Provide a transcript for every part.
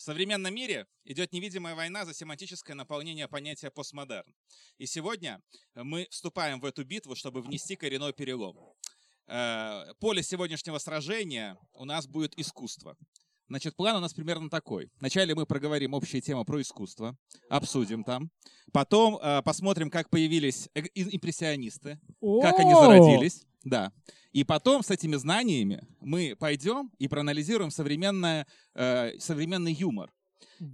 В современном мире идет невидимая война за семантическое наполнение понятия постмодерн. И сегодня мы вступаем в эту битву, чтобы внести коренной перелом. Э, поле сегодняшнего сражения у нас будет искусство. Значит, план у нас примерно такой. Вначале мы проговорим общие темы про искусство, обсудим там. Потом э, посмотрим, как появились э, импрессионисты, как они зародились. Да. И потом с этими знаниями мы пойдем и проанализируем современное, э, современный юмор.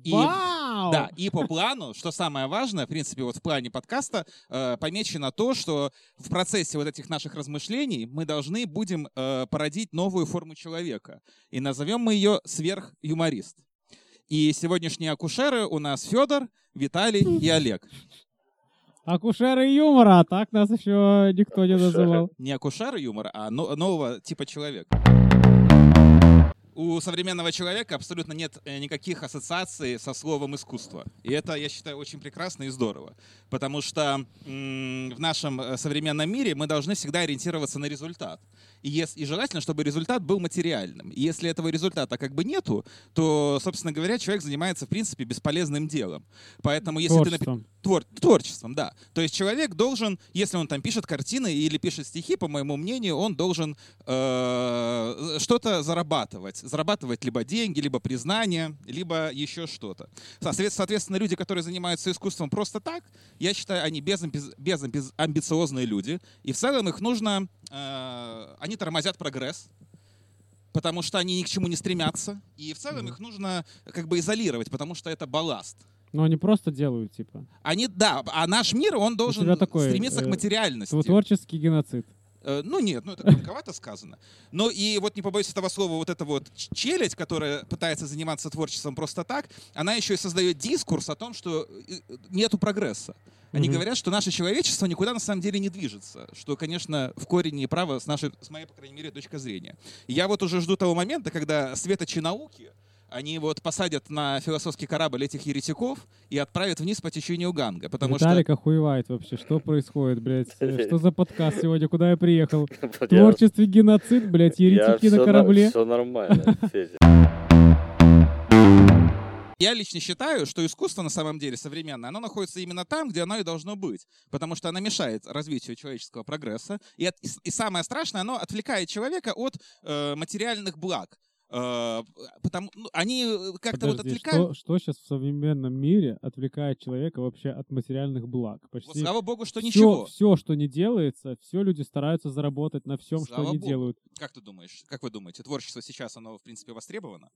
И, Вау! Да, и по плану, что самое важное, в принципе, вот в плане подкаста э, помечено то, что в процессе вот этих наших размышлений мы должны будем э, породить новую форму человека. И назовем мы ее сверхюморист. И сегодняшние акушеры у нас Федор, Виталий и Олег. Акушеры юмора, а так нас еще никто не называл. Не акушеры юмора, а нового типа человека у современного человека абсолютно нет э, никаких ассоциаций со словом искусство. И это, я считаю, очень прекрасно и здорово. Потому что в нашем э, современном мире мы должны всегда ориентироваться на результат. И, если, и желательно, чтобы результат был материальным. И если этого результата как бы нету, то, собственно говоря, человек занимается, в принципе, бесполезным делом. Поэтому если творчеством. ты... Твор... Творчеством, да. То есть человек должен, если он там пишет картины или пишет стихи, по моему мнению, он должен э, что-то зарабатывать зарабатывать либо деньги, либо признание, либо еще что-то. Соответственно, люди, которые занимаются искусством просто так, я считаю, они безамбициозные люди, и в целом их нужно, они тормозят прогресс, потому что они ни к чему не стремятся, и в целом их нужно как бы изолировать, потому что это балласт. Но они просто делают, типа. Они, да, а наш мир, он должен такой, стремиться э, к материальности. Творческий геноцид. Э, ну нет, ну это громковато сказано. Но и вот не побоюсь этого слова, вот эта вот челядь, которая пытается заниматься творчеством просто так, она еще и создает дискурс о том, что э, нету прогресса. Они mm-hmm. говорят, что наше человечество никуда на самом деле не движется, что, конечно, в корне неправо с нашей, с моей, по крайней мере, точки зрения. И я вот уже жду того момента, когда светочи науки, они вот посадят на философский корабль этих еретиков и отправят вниз по течению Ганга, потому Виталик что... охуевает вообще, что происходит, блядь? Что за подкаст сегодня, куда я приехал? Творчество геноцид, блядь, еретики на корабле. Все нормально, Федя. Я лично считаю, что искусство на самом деле современное, оно находится именно там, где оно и должно быть, потому что оно мешает развитию человеческого прогресса, и, от, и, самое страшное, оно отвлекает человека от э, материальных благ. Uh, потому ну, они э, как-то вот отвлекают. Что, что сейчас в современном мире отвлекает человека вообще от материальных благ? Почти вот, слава богу, что все, ничего. Все, что не делается, все люди стараются заработать на всем, слава что они богу. делают. Как ты думаешь? Как вы думаете, творчество сейчас оно в принципе востребовано?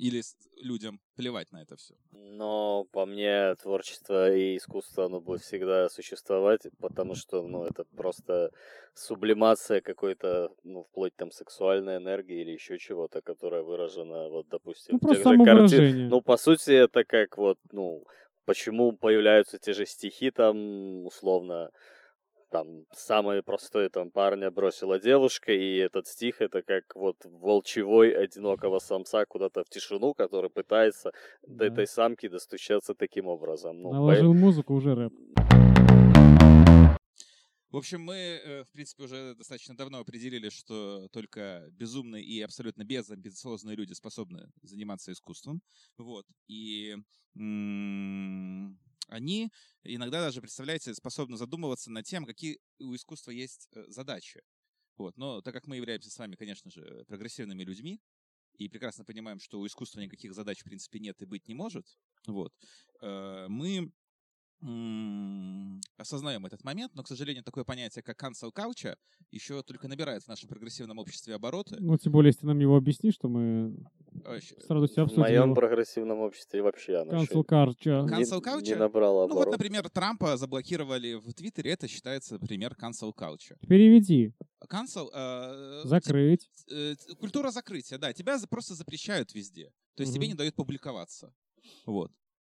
Или людям плевать на это все? Но по мне творчество и искусство оно будет всегда существовать, потому что ну, это просто сублимация какой-то, ну, вплоть там сексуальной энергии или еще чего-то, которая выражена, вот, допустим, ну, в тех же картинах. Ну, по сути, это как вот, ну, почему появляются те же стихи там, условно, там самый простой там парня бросила девушка, и этот стих это как вот волчевой одинокого самца куда-то в тишину, который пытается да. до этой самки достучаться таким образом. Ну, Наложил по... музыку, уже рэп. В общем, мы, э, в принципе, уже достаточно давно определили, что только безумные и абсолютно безамбициозные люди способны заниматься искусством. Вот. И они иногда даже, представляете, способны задумываться над тем, какие у искусства есть э, задачи. Вот. Но так как мы являемся с вами, конечно же, прогрессивными людьми, и прекрасно понимаем, что у искусства никаких задач, в принципе, нет и быть не может, вот, э, мы осознаем этот момент, но, к сожалению, такое понятие, как cancel culture, еще только набирает в нашем прогрессивном обществе обороты. Ну, тем более, если ты нам его объяснишь, что мы сразу все обсудим. В моем его. прогрессивном обществе вообще оно cancel culture. Cancel culture? Не, не набрало оборот. Ну, вот, например, Трампа заблокировали в Твиттере, это считается пример cancel culture. Переведи. Cancel... Э, Закрыть. Э, культура закрытия, да. Тебя просто запрещают везде. То есть угу. тебе не дают публиковаться. Вот.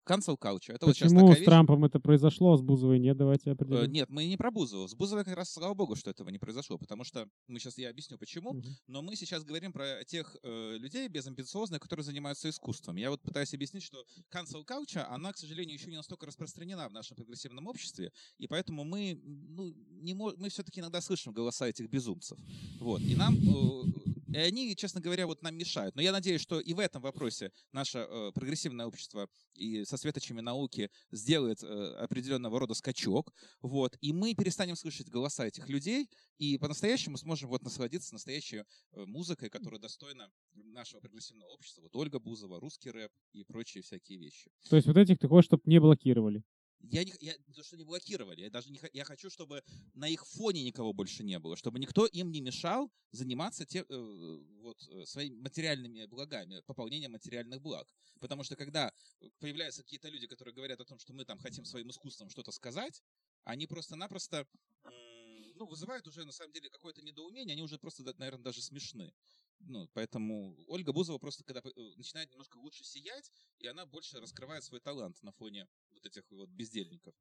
Cancel culture. Это Почему вот с вещь. Трампом это произошло, а с Бузовой нет? Давайте э, определим. Нет, мы не про Бузову. С Бузовой как раз, слава богу, что этого не произошло, потому что мы сейчас, я объясню почему, uh но мы сейчас говорим про тех э, людей безамбициозных, которые занимаются искусством. Я вот пытаюсь объяснить, что cancel culture, она, к сожалению, еще не настолько распространена в нашем прогрессивном обществе, и поэтому мы, ну, не мы все-таки иногда слышим голоса этих безумцев. Вот. И нам э, И они, честно говоря, вот нам мешают. Но я надеюсь, что и в этом вопросе наше э, прогрессивное общество и со светочами науки сделает э, определенного рода скачок. Вот, и мы перестанем слышать голоса этих людей, и по-настоящему сможем вот насладиться настоящей э, музыкой, которая достойна нашего прогрессивного общества. Вот Ольга Бузова, русский рэп и прочие всякие вещи. То есть вот этих ты хочешь, чтобы не блокировали? Я, не, я то, что не блокировали, я даже не, я хочу, чтобы на их фоне никого больше не было, чтобы никто им не мешал заниматься те, э, вот, э, своими материальными благами, пополнением материальных благ. Потому что когда появляются какие-то люди, которые говорят о том, что мы там хотим своим искусством что-то сказать, они просто-напросто ну, вызывают уже на самом деле какое-то недоумение, они уже просто, наверное, даже смешны. Ну, поэтому Ольга Бузова просто когда э, начинает немножко лучше сиять, и она больше раскрывает свой талант на фоне вот этих вот бездельников.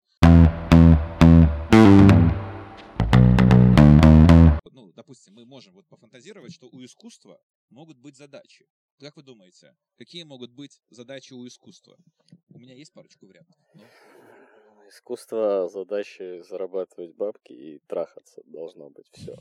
Ну, допустим, мы можем вот пофантазировать, что у искусства могут быть задачи. Как вы думаете, какие могут быть задачи у искусства? У меня есть парочку вариантов. Но... Искусство задачи зарабатывать бабки и трахаться должно быть все.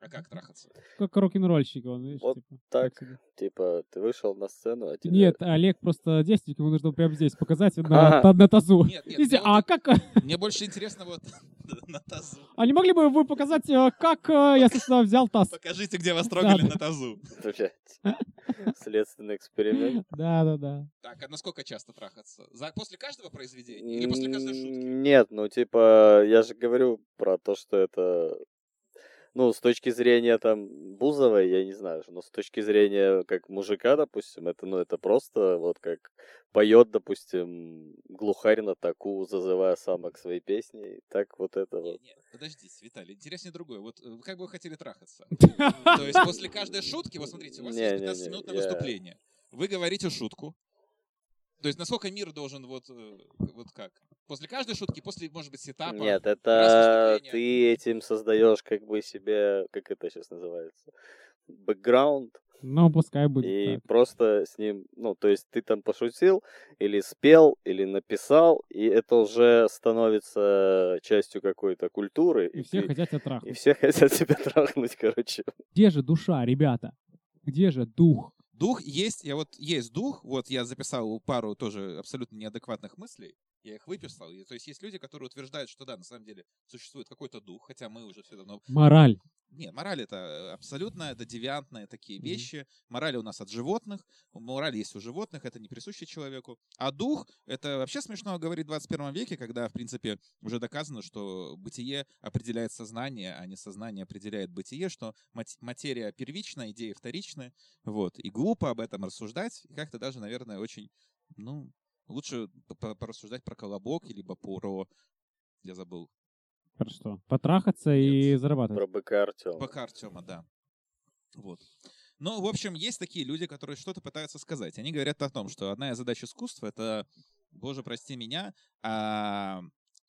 А как трахаться? Как рок-н-ролльщик он, видишь? Вот типа, так, типа, ты вышел на сцену, а тебе... Нет, Олег просто девственник, ему нужно прямо здесь показать на, на, на тазу. Нет, нет, Здесь, а как... Мне больше интересно вот на тазу. А не могли бы вы показать, э, как э, я, собственно, взял таз? Покажите, где вас трогали на тазу. Следственный эксперимент. Да, да, да. Так, а насколько часто трахаться? За, после каждого произведения? Или после каждой шутки? Нет, ну типа, я же говорю про то, что это ну, с точки зрения там Бузовой, я не знаю, но с точки зрения как мужика, допустим, это, ну, это просто вот как поет, допустим, глухарь на таку, зазывая самок своей песни, так вот это вот. Нет, подождите, Виталий, интереснее другое. Вот э, как бы вы хотели трахаться? То есть после каждой шутки, вот смотрите, у вас есть 15-минутное выступление. Вы говорите шутку, то есть насколько мир должен вот, э, вот как? После каждой шутки, после, может быть, сетапа? Нет, это ты этим создаешь как бы себе, как это сейчас называется, бэкграунд. Ну, пускай будет. И так. просто с ним, ну, то есть ты там пошутил, или спел, или написал, и это уже становится частью какой-то культуры. И, и все ты, хотят тебя трахнуть. И все хотят тебя трахнуть, короче. Где же душа, ребята? Где же дух? Дух есть, я вот есть дух, вот я записал пару тоже абсолютно неадекватных мыслей, я их выписал. И, то есть есть люди, которые утверждают, что да, на самом деле существует какой-то дух, хотя мы уже все давно... Мораль. Нет, мораль это абсолютно, это девиантные такие вещи. Mm-hmm. Мораль у нас от животных, мораль есть у животных, это не присуще человеку. А дух, это вообще смешно говорить в 21 веке, когда, в принципе, уже доказано, что бытие определяет сознание, а не сознание определяет бытие, что материя первична, идеи вторичны. Вот. И глупо об этом рассуждать, и как-то даже, наверное, очень, ну, лучше порассуждать про колобок, либо про... Я забыл, про что? Потрахаться Нет. и зарабатывать. Про БК Артема. БК Артема, да. Вот. Ну, в общем, есть такие люди, которые что-то пытаются сказать. Они говорят о том, что одна из задач искусства — это, боже, прости меня, а,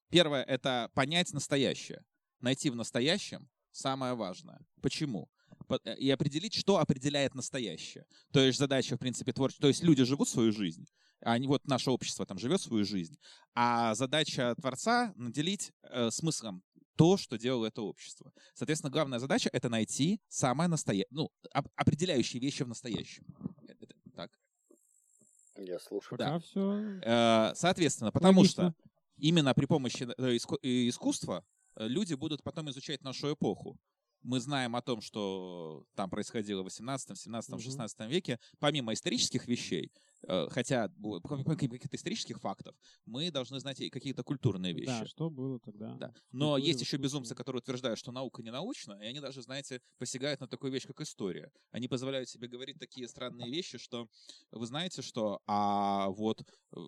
первое — это понять настоящее. Найти в настоящем самое важное. Почему? Э, и определить, что определяет настоящее. То есть задача, в принципе, творчества. То есть люди живут свою жизнь, они, вот наше общество там живет свою жизнь, а задача Творца — наделить э, смыслом то, что делало это общество. Соответственно, главная задача — это найти самое настоящее, ну, оп- определяющие вещи в настоящем. Это, так? Я слушаю. Да. Пока все... Э, соответственно, потому Логично. что именно при помощи э, искусства э, люди будут потом изучать нашу эпоху мы знаем о том, что там происходило в 18, 17, 16 веке, помимо исторических вещей, э, хотя помимо каких-то исторических фактов, мы должны знать и какие-то культурные вещи. Да, что было тогда. Да. Но Культуре, есть еще безумцы, которые утверждают, что наука не научна, и они даже, знаете, посягают на такую вещь, как история. Они позволяют себе говорить такие странные вещи, что вы знаете, что а вот э,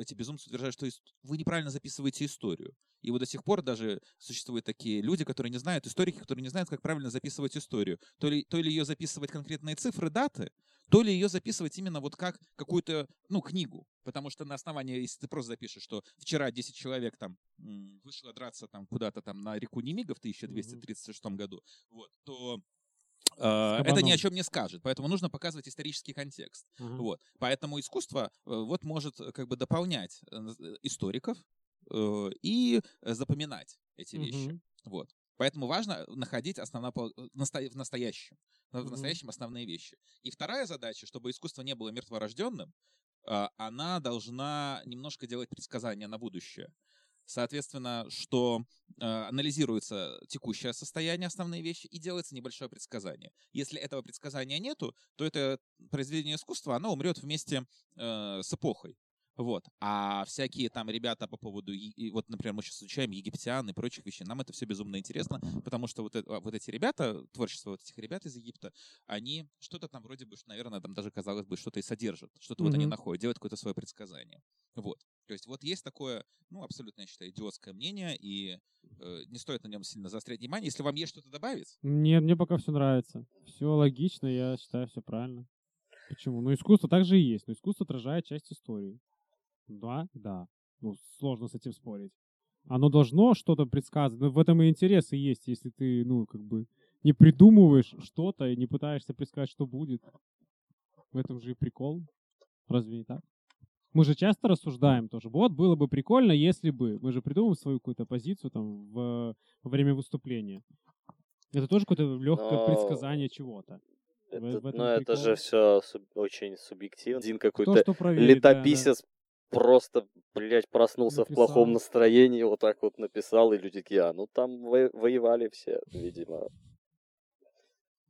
эти безумцы утверждают, что вы неправильно записываете историю. И вот до сих пор даже существуют такие люди, которые не знают, историки, которые не знают, как правильно записывать историю. То ли, то ли ее записывать конкретные цифры, даты, то ли ее записывать именно вот как какую-то, ну, книгу. Потому что на основании, если ты просто запишешь, что вчера 10 человек там вышло драться там куда-то там на реку Немига в 1236 году, вот, то это ни о чем не скажет, поэтому нужно показывать исторический контекст. Uh-huh. Вот, поэтому искусство э, вот может э, как бы дополнять э, историков, Э, и запоминать эти вещи. Вот. Поэтому важно находить основно, в настоящем, в настоящем основные вещи. И вторая задача, чтобы искусство не было мертворожденным, она должна немножко делать предсказания на будущее. Соответственно, что э, анализируется текущее состояние, основные вещи, и делается небольшое предсказание. Если этого предсказания нету, то это произведение искусства, оно умрет вместе э, с эпохой. Вот. А всякие там ребята по поводу, и, вот, например, мы сейчас изучаем египтян и прочих вещей, нам это все безумно интересно, потому что вот, это, вот эти ребята, творчество вот этих ребят из Египта, они что-то там вроде бы, наверное, там даже казалось бы, что-то и содержат, что-то mm-hmm. вот они находят, делают какое-то свое предсказание. Вот. То есть вот есть такое, ну, абсолютно, я считаю, идиотское мнение, и э, не стоит на нем сильно заострять внимание. Если вам есть что-то добавить? Нет, мне пока все нравится. Все логично, я считаю, все правильно. Почему? Ну, искусство также и есть, но искусство отражает часть истории. Да, да. Ну, сложно с этим спорить. Оно должно что-то предсказывать. Но в этом и интерес и есть, если ты, ну, как бы не придумываешь что-то и не пытаешься предсказать, что будет. В этом же и прикол. Разве не так? Мы же часто рассуждаем тоже. Вот было бы прикольно, если бы. Мы же придумываем свою какую-то позицию там в, во время выступления. Это тоже какое-то легкое Но... предсказание чего-то. Это, в, но это же все суб, очень субъективно. Один какой-то летописец да, да. просто, блядь, проснулся написал. в плохом настроении, вот так вот написал, и люди такие, а, ну там воевали все, видимо.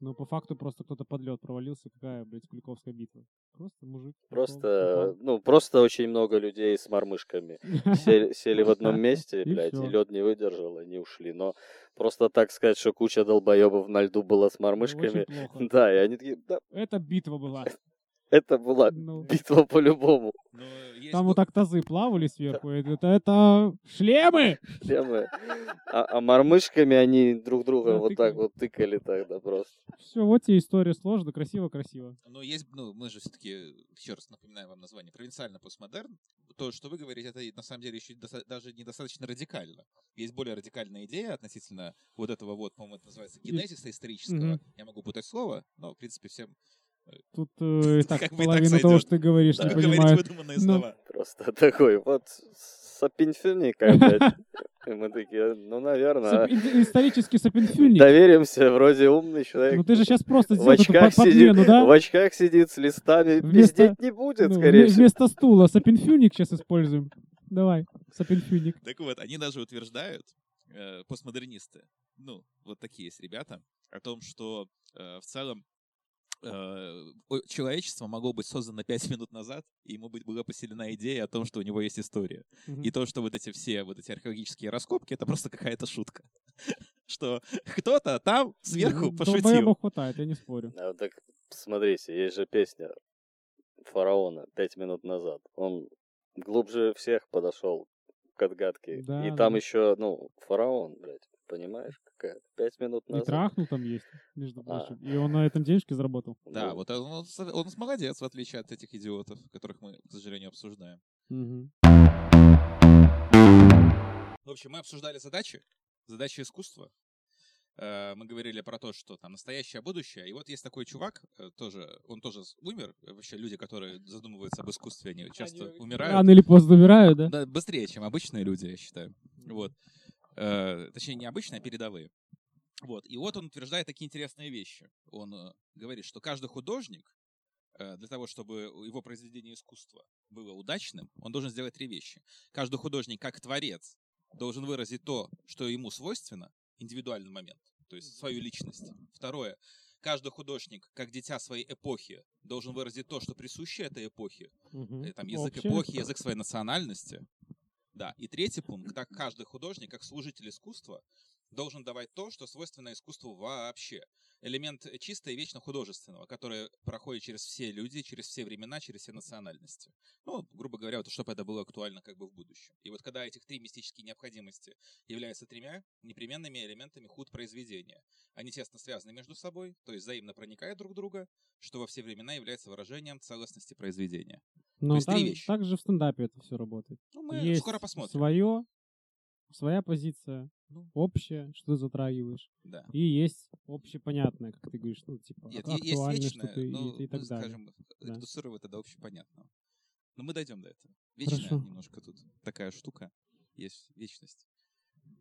Ну, по факту просто кто-то под лед провалился. Какая, блядь, Куликовская битва? Просто мужик. Просто, ну, просто очень много людей с мормышками сели, в одном месте, блядь, и лед не выдержал, они ушли. Но просто так сказать, что куча долбоебов на льду была с мормышками. Да, и они такие. Это битва была. Это была ну. битва по-любому. Там вот так тазы плавали сверху. Это, это шлемы! Шлемы. А, а мормышками они друг друга вот так вот тыкали тогда просто. Все, вот тебе история сложно, красиво-красиво. Но есть, ну, мы же все-таки, еще раз напоминаем вам название, провинциально постмодерн. То, что вы говорите, это на самом деле еще даже недостаточно радикально. Есть более радикальная идея относительно вот этого вот, по-моему, это называется генезиса исторического. Я могу путать слово, но, в принципе, всем Тут э, так как половину того, что ты говоришь, да. не понимаю. Ну, Просто такой вот сапинфюник опять. И мы такие, ну, наверное. Сап... Исторический сапинфюник. Доверимся, вроде умный человек. Ну, ты же сейчас просто сделал эту подмену, сидит, да? В очках сидит с листами, вместо... пиздеть не будет, ну, скорее всего. Вместо стула сапинфюник сейчас используем. Давай, сапинфюник. Так вот, они даже утверждают, э, постмодернисты, ну, вот такие есть ребята, о том, что э, в целом Э, человечество могло быть создано пять минут назад, и ему была поселена идея о том, что у него есть история. Mm-hmm. И то, что вот эти все вот эти археологические раскопки, это просто какая-то шутка. Что кто-то там сверху пошутил. хватает, я не спорю. А, так смотрите, есть же песня фараона пять минут назад. Он глубже всех подошел к отгадке. Да, и там еще, ну, фараон, блядь. Понимаешь? Пять минут назад. И трахнул там есть, между а. прочим. А. И он на этом денежки заработал. Да, вот он, он молодец, в отличие от этих идиотов, которых мы, к сожалению, обсуждаем. Угу. В общем, мы обсуждали задачи, задачи искусства. Э, мы говорили про то, что там настоящее, будущее. И вот есть такой чувак, э, тоже, он тоже умер. Вообще люди, которые задумываются об искусстве, они часто они умирают. Рано или поздно умирают, да? Да, быстрее, чем обычные люди, я считаю. Вот. Э, точнее, не обычные, а передовые. Вот. И вот он утверждает такие интересные вещи. Он э, говорит, что каждый художник, э, для того, чтобы его произведение искусства было удачным, он должен сделать три вещи. Каждый художник, как творец, должен выразить то, что ему свойственно, индивидуальный момент, то есть свою личность. Второе. Каждый художник, как дитя своей эпохи, должен выразить то, что присуще этой эпохе. Угу. Там язык Общее. эпохи, язык своей национальности. Да, и третий пункт, так каждый художник, как служитель искусства, должен давать то, что свойственно искусству вообще. Элемент чисто и вечно художественного, который проходит через все люди, через все времена, через все национальности. Ну, грубо говоря, вот, чтобы это было актуально как бы в будущем. И вот когда этих три мистические необходимости являются тремя непременными элементами худ произведения, они тесно связаны между собой, то есть взаимно проникают друг в друга, что во все времена является выражением целостности произведения. Но то так, так же в стендапе это все работает. Ну, мы Есть скоро посмотрим. Свое, своя позиция, ну, общее, что ты затрагиваешь. Да. И есть общепонятное, как ты говоришь, ну, типа, Нет, актуальное есть вечное, что-то ну, и, и так ну, далее. скажем, да. редуцировать это общепонятного. Но мы дойдем до этого. Вечная Хорошо. немножко тут такая штука. Есть вечность.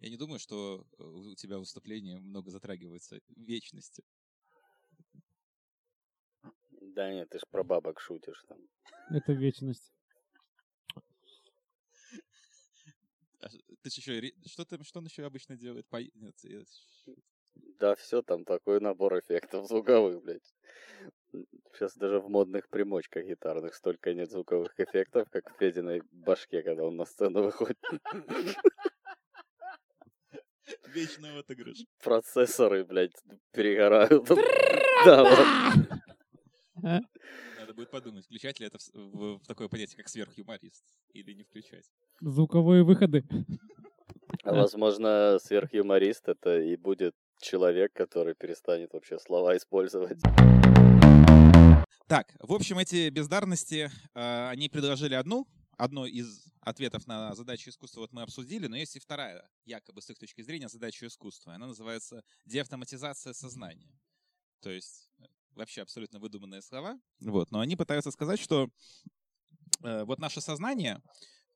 Я не думаю, что э, у тебя в выступлении много затрагивается вечности. Да нет, ты ж про бабок шутишь там. Это вечность. А Ты еще... Что, там, что он еще обычно делает? По... Нет, я- Да, все там такой набор эффектов звуковых, блядь. Сейчас даже в модных примочках гитарных столько нет звуковых эффектов, как в Фединой башке, когда он на сцену выходит. Вечный отыгрыш. Процессоры, блядь, перегорают. Да, вот. Будет подумать, включать ли это в, в- в такое понятие, как сверхюморист, или не включать. Звуковые выходы. А возможно, сверхюморист это и будет человек, который перестанет вообще слова использовать. Так, в общем, эти бездарности, э, они предложили одну, одно из ответов на задачу искусства вот мы обсудили, но есть и вторая, якобы с их точки зрения, задача искусства. Она называется деавтоматизация сознания. То есть э, вообще абсолютно выдуманные слова. Вот, но они пытаются сказать, что э, вот наше сознание,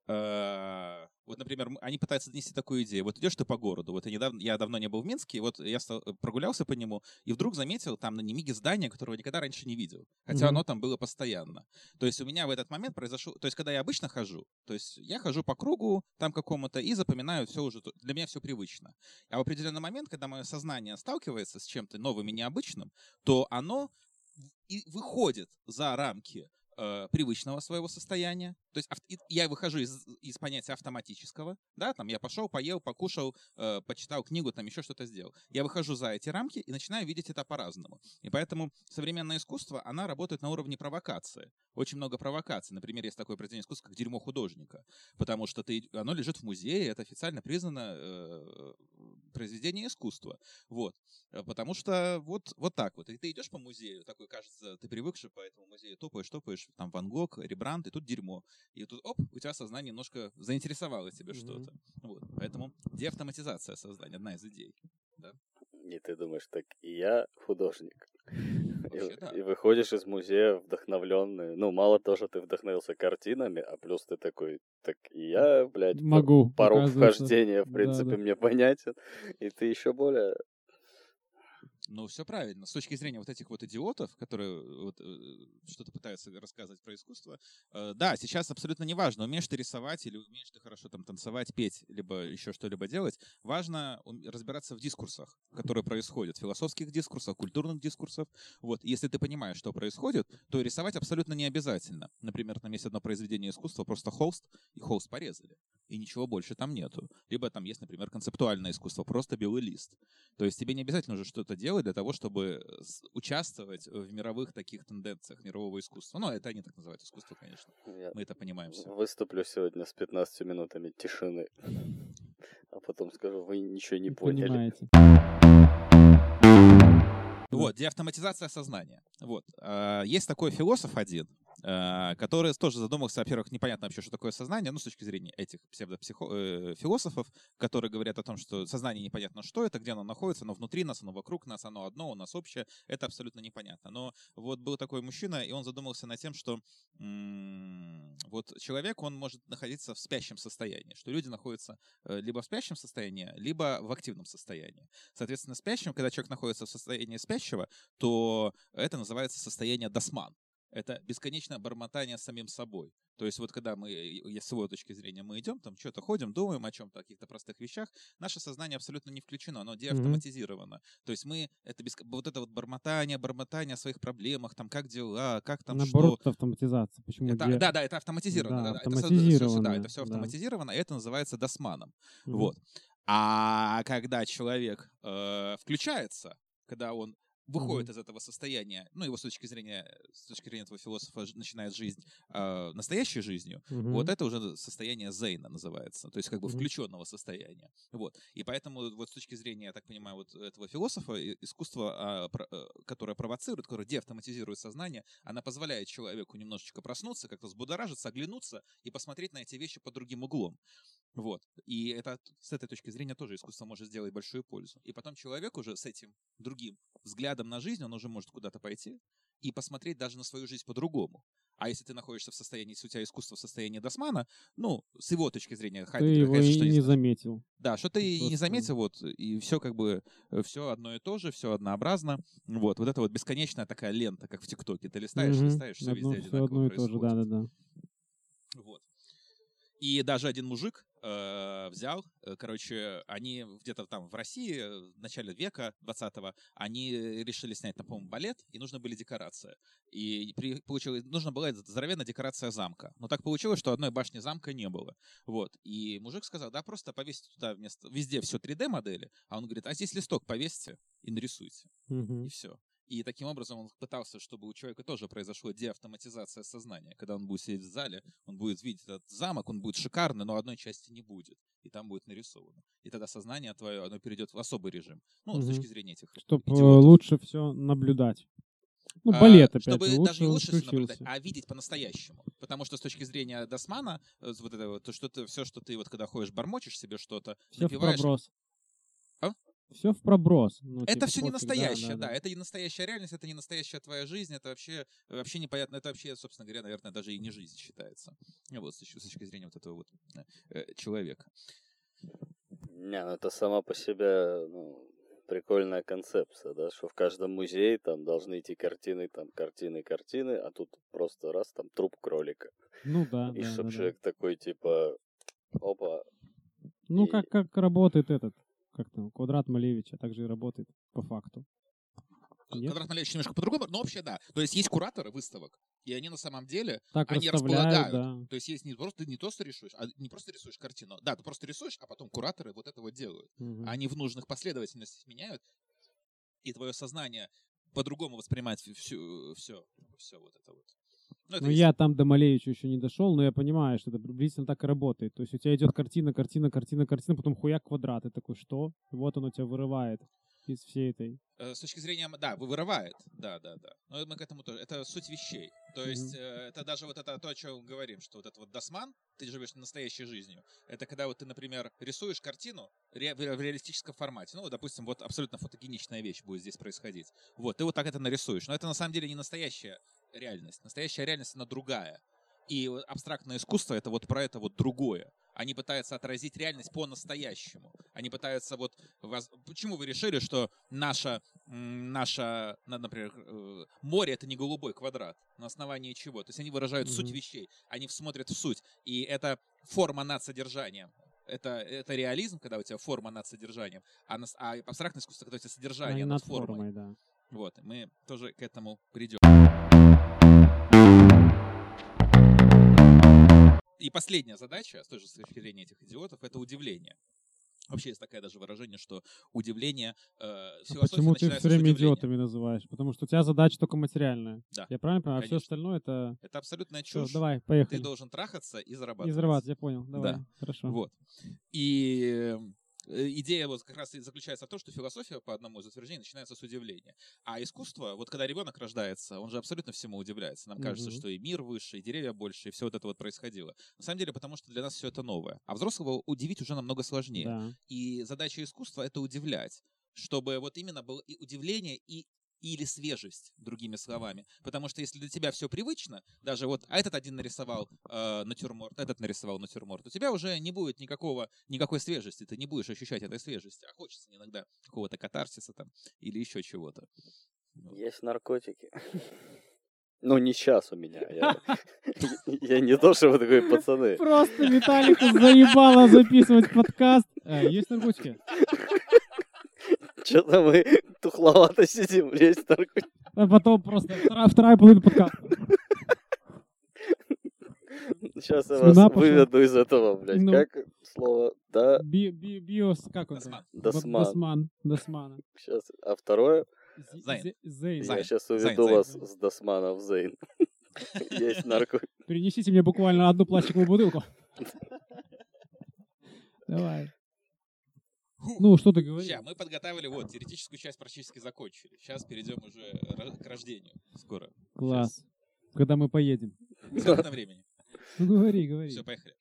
вот, например, они пытаются донести такую идею. Вот идешь ты по городу, вот я, недавно, я давно не был в Минске, вот я стал- э, прогулялся по нему, и вдруг заметил там на Немиге здание, которого никогда раньше не видел. Хотя Мгм. оно там было постоянно. То есть у меня в этот момент произошел... То есть когда я обычно хожу, то есть я хожу по кругу там какому-то и запоминаю все уже... Для меня все привычно. А в определенный момент, когда мое сознание сталкивается с чем-то новым и необычным, то оно и выходит за рамки э, привычного своего состояния. То есть ав- и- я выхожу из, из понятия автоматического, да, там я пошел, поел, покушал, э, почитал книгу, там еще что-то сделал. Я выхожу за эти рамки и начинаю видеть это по-разному. И поэтому современное искусство, она работает на уровне провокации. Очень много провокаций. Например, есть такое произведение искусства, как «Дерьмо художника», потому что ты, оно лежит в музее, это официально признано э, произведение искусства. Вот. Э, Потому что вот, вот так вот. И ты идешь по музею, такой, кажется, ты привыкший по этому музею, топаешь, топаешь, там Ван Гог, Рембрандт, и тут дерьмо. И тут, оп, у тебя сознание немножко заинтересовало тебе Мгм. что-то. Вот. Поэтому деавтоматизация создания, одна из идей. И ты думаешь, так и я художник. И, да. и выходишь из музея вдохновленный. Ну, мало того, что ты вдохновился картинами, а плюс ты такой, так и я, блядь, Могу. порог вхождения, в Да, принципе, да. мне понятен. И ты еще более... Ну, все правильно. С точки зрения вот этих вот идиотов, которые вот, э, что-то пытаются рассказывать про искусство, э, да, сейчас абсолютно не важно, умеешь ты рисовать или умеешь ты хорошо там танцевать, петь, либо еще что-либо делать. Важно разбираться в дискурсах, которые происходят, философских дискурсах, культурных дискурсах. Вот, если ты понимаешь, что происходит, то рисовать абсолютно не обязательно. Например, там есть одно произведение искусства, просто холст, и холст порезали, и ничего больше там нету. Либо там есть, например, концептуальное искусство, просто белый лист. То есть тебе не обязательно уже что-то делать для того, чтобы э, участвовать в мировых таких тенденциях мирового искусства. Ну, это они так называют искусство, конечно. Я Мы это понимаем все. выступлю сегодня с 15 минутами тишины. А потом скажу, вы ничего не поняли. Понимаете. Вот, деавтоматизация сознания. Вот. А, Есть такой философ один, который тоже задумался, во-первых, непонятно вообще, что такое сознание, ну, с точки зрения этих псевдофилософов, которые говорят о том, что сознание непонятно что это, где оно находится, оно внутри нас, оно вокруг нас, оно одно, у нас общее, это абсолютно непонятно. Но вот был такой мужчина, и он задумался над тем, что вот человек, он может находиться в спящем состоянии, что люди находятся э, либо в спящем состоянии, либо в активном состоянии. Соответственно, спящим, когда человек находится в состоянии спящего, то это называется состояние досман. Это бесконечное бормотание с самим собой. То есть вот когда мы, с его точки зрения, мы идем, там что-то ходим, думаем о чем-то, о каких-то простых вещах, наше сознание абсолютно не включено, оно деавтоматизировано. То есть мы, это беск- вот это вот бормотание, бормотание о своих проблемах, там, как дела, как там Наоборот, что. это автоматизация. Почему? Это- где- да, да, это автоматизировано. Да, да, да, это автоматизировано, да, это все да. автоматизировано, и это называется досманом. Мгм. Вот. А когда человек э, включается, когда он выходит из этого состояния, ну, его с точки зрения, с точки зрения этого философа начинает жизнь э, настоящей жизнью, Мгм. вот это уже состояние зейна называется, то есть как бы Мгм. включенного состояния. Вот. И поэтому вот с точки зрения, я так понимаю, вот этого философа, искусство, а, про- э, которое провоцирует, которое деавтоматизирует сознание, она позволяет человеку немножечко проснуться, как-то взбудоражиться, оглянуться и посмотреть на эти вещи под другим углом. Вот. И это с этой точки зрения тоже искусство может сделать большую пользу. И потом человек уже с этим другим взглядом на жизнь, он уже может куда-то пойти и посмотреть даже на свою жизнь по-другому. А если ты находишься в состоянии, если у тебя искусство в состоянии Досмана, ну, с его точки зрения, Ты Хайдегер, его конечно, и что не знает. заметил. Да, что ты и не заметил, вот, и все как бы, все одно и то же, все однообразно. Вот, вот это вот бесконечная такая лента, как в ТикТоке. Ты листаешь, Мгм. листаешь, все Одно- везде одинаково одно и то же, происходит. да-да-да. Вот. И даже один мужик э, взял, э, короче, они где-то там в России э, в начале века 20-го, они решили снять, там, по-моему, балет, и нужны были декорации. И при, получилось, нужна была здоровенная декорация замка. Но так получилось, что одной башни замка не было. Вот. И мужик сказал, да, просто повесьте туда вместо, везде все 3D-модели, а он говорит, а здесь листок повесьте и нарисуйте. Мгм. И все. И таким образом он пытался, чтобы у человека тоже произошла деавтоматизация сознания. Когда он будет сидеть в зале, он будет видеть этот замок, он будет шикарный, но одной части не будет. И там будет нарисовано. И тогда сознание твое, оно перейдет в особый режим. Ну, с Мгм. точки зрения этих Чтобы идиотов. лучше все наблюдать. Ну, А, балет опять Чтобы же, даже не лучше наблюдать, а видеть по-настоящему. Потому что с точки зрения Досмана, э, вот это вот, то, что ты, все, что ты вот когда ходишь, бормочешь себе что-то, Все в напиваешь, проброс. Все в проброс. Ну, Это типа, все не настоящее, да, Это не настоящая реальность, это не настоящая твоя жизнь, это вообще, вообще непонятно, это вообще, собственно говоря, наверное, даже и не жизнь считается. Вот, с точки, зрения вот этого вот э, человека. Не, ну это сама по себе ну, прикольная концепция, да, что в каждом музее там должны идти картины, там картины, картины, а тут просто раз там труп кролика. Ну да, И да, чтоб да, да. человек такой типа, опа, Ну, и- как, как работает этот, как там, квадрат Малевича, так же и работает по факту. Нет? Квадрат Малевич немножко по-другому, но вообще да. То есть есть кураторы выставок, и они на самом деле, Так Они располагают. да. то есть есть не просто, не то, что рисуешь, а не просто рисуешь картину. Да, ты просто рисуешь, а потом кураторы вот это вот делают. Мгм. Они в нужных последовательностях меняют, и твое сознание по-другому воспринимает все, все, все вот это вот. Ну, Ну, я там до Малевича еще не дошел, но я понимаю, что это приблизительно так и работает. То есть у тебя идет картина, картина, картина, картина, потом хуяк квадрат. И такой, что? И вот оно тебя вырывает из всей этой. Э, С точки зрения, да, вы- вырывает, да, да, да. Но мы к этому тоже. Это суть вещей. То есть э, это даже вот это то, о чем говорим, что вот это вот досман, ты живешь настоящей жизнью. Это когда вот ты, например, рисуешь картину ре- в реалистическом формате. Ну, допустим, вот абсолютно фотогеничная вещь будет здесь происходить. Вот, ты вот так это нарисуешь. Но это на самом деле не настоящая реальность. Настоящая реальность, она другая. И абстрактное искусство — это вот про это вот другое. Они пытаются отразить реальность по-настоящему. Они пытаются вот... воз- Почему вы решили, что наша, м, наша на- например, э, море — это не голубой квадрат? На основании чего? То есть они выражают суть Мгм. вещей. Они смотрят в суть. И это форма над содержанием. Это, это реализм, когда у тебя форма над содержанием, а, нас- а абстрактное искусство, когда у тебя содержание над над формой. формой, да. Вот, мы тоже к этому придем. И последняя задача, с той же точки зрения этих идиотов, это удивление. Вообще есть такое даже выражение, что удивление... Э, А почему ты все время идиотами называешь? Потому что у тебя задача только материальная. Да, Я правильно понимаю? А все остальное это... Это абсолютная чушь. давай, Ты поехали. должен трахаться и зарабатывать. взрываться, я понял. Давай, Да. хорошо. Вот. И идея вот как раз и заключается в том, что философия, по одному из утверждений, начинается с удивления. А искусство, вот когда ребенок рождается, он же абсолютно всему удивляется. Нам кажется, Мгм. что и мир выше, и деревья больше, и все вот это вот происходило. На самом деле, потому что для нас все это новое. А взрослого удивить уже намного сложнее. Да. И задача искусства — это удивлять, чтобы вот именно было и удивление, и или свежесть, другими словами. Потому что если для тебя все привычно, даже вот, а этот один нарисовал э, натюрморт, этот нарисовал натюрморт, у тебя уже не будет никакого, никакой свежести, ты не будешь ощущать этой свежести, а хочется иногда какого-то катарсиса там или еще чего-то. Есть наркотики. Ну, не сейчас у меня. Я, я не то, что вы такой пацаны. Просто Виталику заебало записывать подкаст. А, есть наркотики? Что-то мы тухловато сидим, есть наркотики. А потом просто вторая, вторая половина подкаста. Сейчас я вас пошла. выведу из этого, блядь. Ну. Как слово? Да, Би, би, биос, как он? Досман. Б- Досман. Досман. Досмана. сейчас. А второе, зе- Зейн. Я сейчас уведу вас с Досмана в Зейн. Есть наркотики. Принесите мне буквально одну пластиковую бутылку. Давай. Ну, что ты говоришь? Ща, мы подготовили, вот, теоретическую часть практически закончили. Сейчас перейдем уже к рождению скоро. Класс. Когда мы поедем. Сколько на времени? Ну, говори, говори. Все, поехали.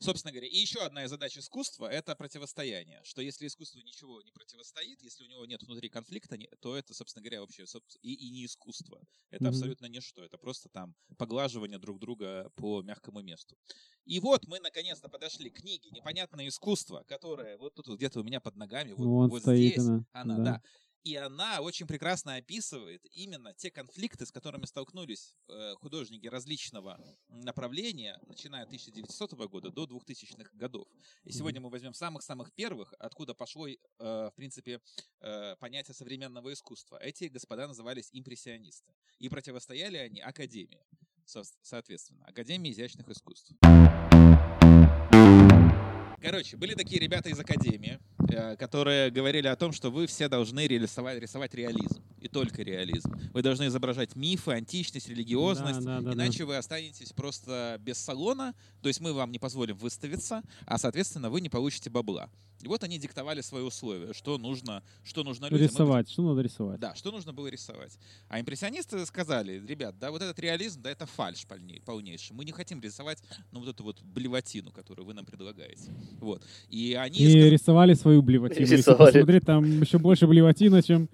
Собственно говоря, и еще одна из задач искусства — это противостояние. Что если искусству ничего не противостоит, если у него нет внутри конфликта, то это, собственно говоря, вообще и, и не искусство. Это Мгм. абсолютно ничто. Это просто там поглаживание друг друга по мягкому месту. И вот мы наконец-то подошли к книге «Непонятное искусство», которая вот тут вот где-то у меня под ногами, вот, Вон вот стоит здесь. она. Она, да. да. И она очень прекрасно описывает именно те конфликты, с которыми столкнулись э, художники различного направления, начиная от 1900 года до 2000-х годов. И сегодня мы возьмем самых-самых первых, откуда пошло, э, в принципе, э, понятие современного искусства. Эти господа назывались импрессионисты. И противостояли они Академии, со- соответственно, Академии изящных искусств. Короче, были такие ребята из Академии, э, которые говорили о том, что вы все должны рисовать, рисовать реализм. И только реализм. Вы должны изображать мифы, античность, религиозность. Да, да, да, да. иначе вы останетесь просто без салона. То есть мы вам не позволим выставиться, а, соответственно, вы не получите бабла. И вот они диктовали свои условия, что нужно, что нужно людям. Мы Рисовать. Что надо рисовать? да, что нужно было рисовать. А импрессионисты сказали, ребят, да, вот этот реализм, да, это фальш полней- полнейший. Мы не хотим рисовать, ну, вот эту вот блевотину, которую вы нам предлагаете. Вот. И они... И сказ- рисовали свою блевотину. Если Рисовали. посмотреть, там еще больше блевотина, чем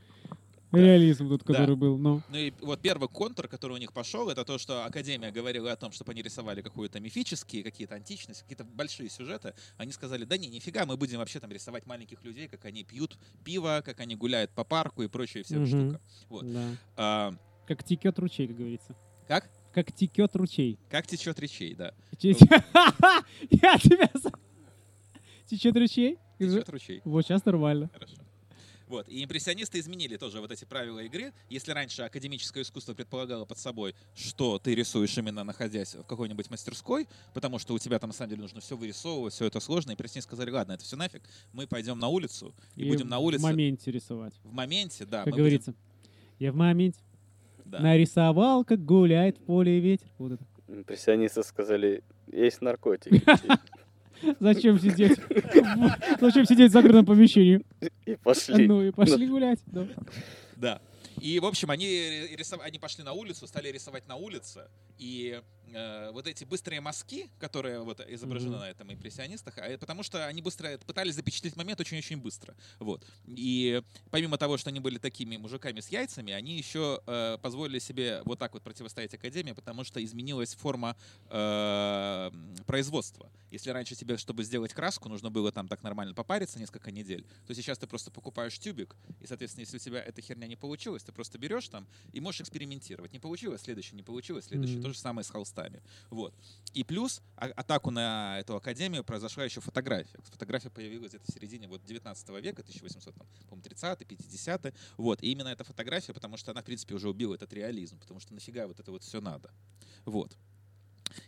реализм тут, Да. который был. Ну, Ну и вот первый контур, который у них пошел, это то, что Академия говорила о том, чтобы они рисовали какую-то мифические, какие-то античность, какие-то большие сюжеты. Они сказали, да не, нифига, мы будем вообще там рисовать маленьких людей, как они пьют пиво, как они гуляют по парку и прочие все Мгм. штука. Вот. да. А, Как текет ручей, как говорится. как? Как текет ручей. Как течет речей, да. Я тебя... Течет ручей? Течет ручей. Вот сейчас нормально. Хорошо. Вот. И импрессионисты изменили тоже вот эти правила игры. Если раньше академическое искусство предполагало под собой, что ты рисуешь именно находясь в какой-нибудь мастерской, потому что у тебя там на самом деле нужно все вырисовывать, все это сложно, импрессионисты сказали, ладно, это все нафиг, мы пойдем на улицу и, будем на улице В моменте рисовать. в моменте, да. Как мы будем- говорится. Я в моменте да. нарисовал, как гуляет в поле ветер. Вот это. Импрессионисты сказали, есть наркотики. Зачем сидеть? в- Зачем сидеть в закрытом помещении? И пошли. Ну и пошли гулять. да. Да. И, в общем, они, рисов- они пошли на улицу, стали рисовать на улице. И э, вот эти быстрые мазки, которые вот изображены Мгм. на этом импрессионистах, а потому что они быстро пытались запечатлеть момент очень-очень быстро. Вот. И помимо того, что они были такими мужиками с яйцами, они еще э, позволили себе вот так вот противостоять Академии, потому что изменилась форма э, производства. Если раньше тебе, чтобы сделать краску, нужно было там так нормально попариться несколько недель, то сейчас ты просто покупаешь тюбик, и, соответственно, если у тебя эта херня не получилась, ты просто берешь там и можешь экспериментировать. Не получилось, следующее, не получилось, следующее. Мгм. То же самое с холстами. Вот. И плюс а- атаку на эту академию произошла еще фотография. Фотография появилась где-то в середине вот 19 века, 1800, там, по-моему, 30 50 Вот. И именно эта фотография, потому что она, в принципе, уже убила этот реализм, потому что нафига вот это вот все надо. Вот.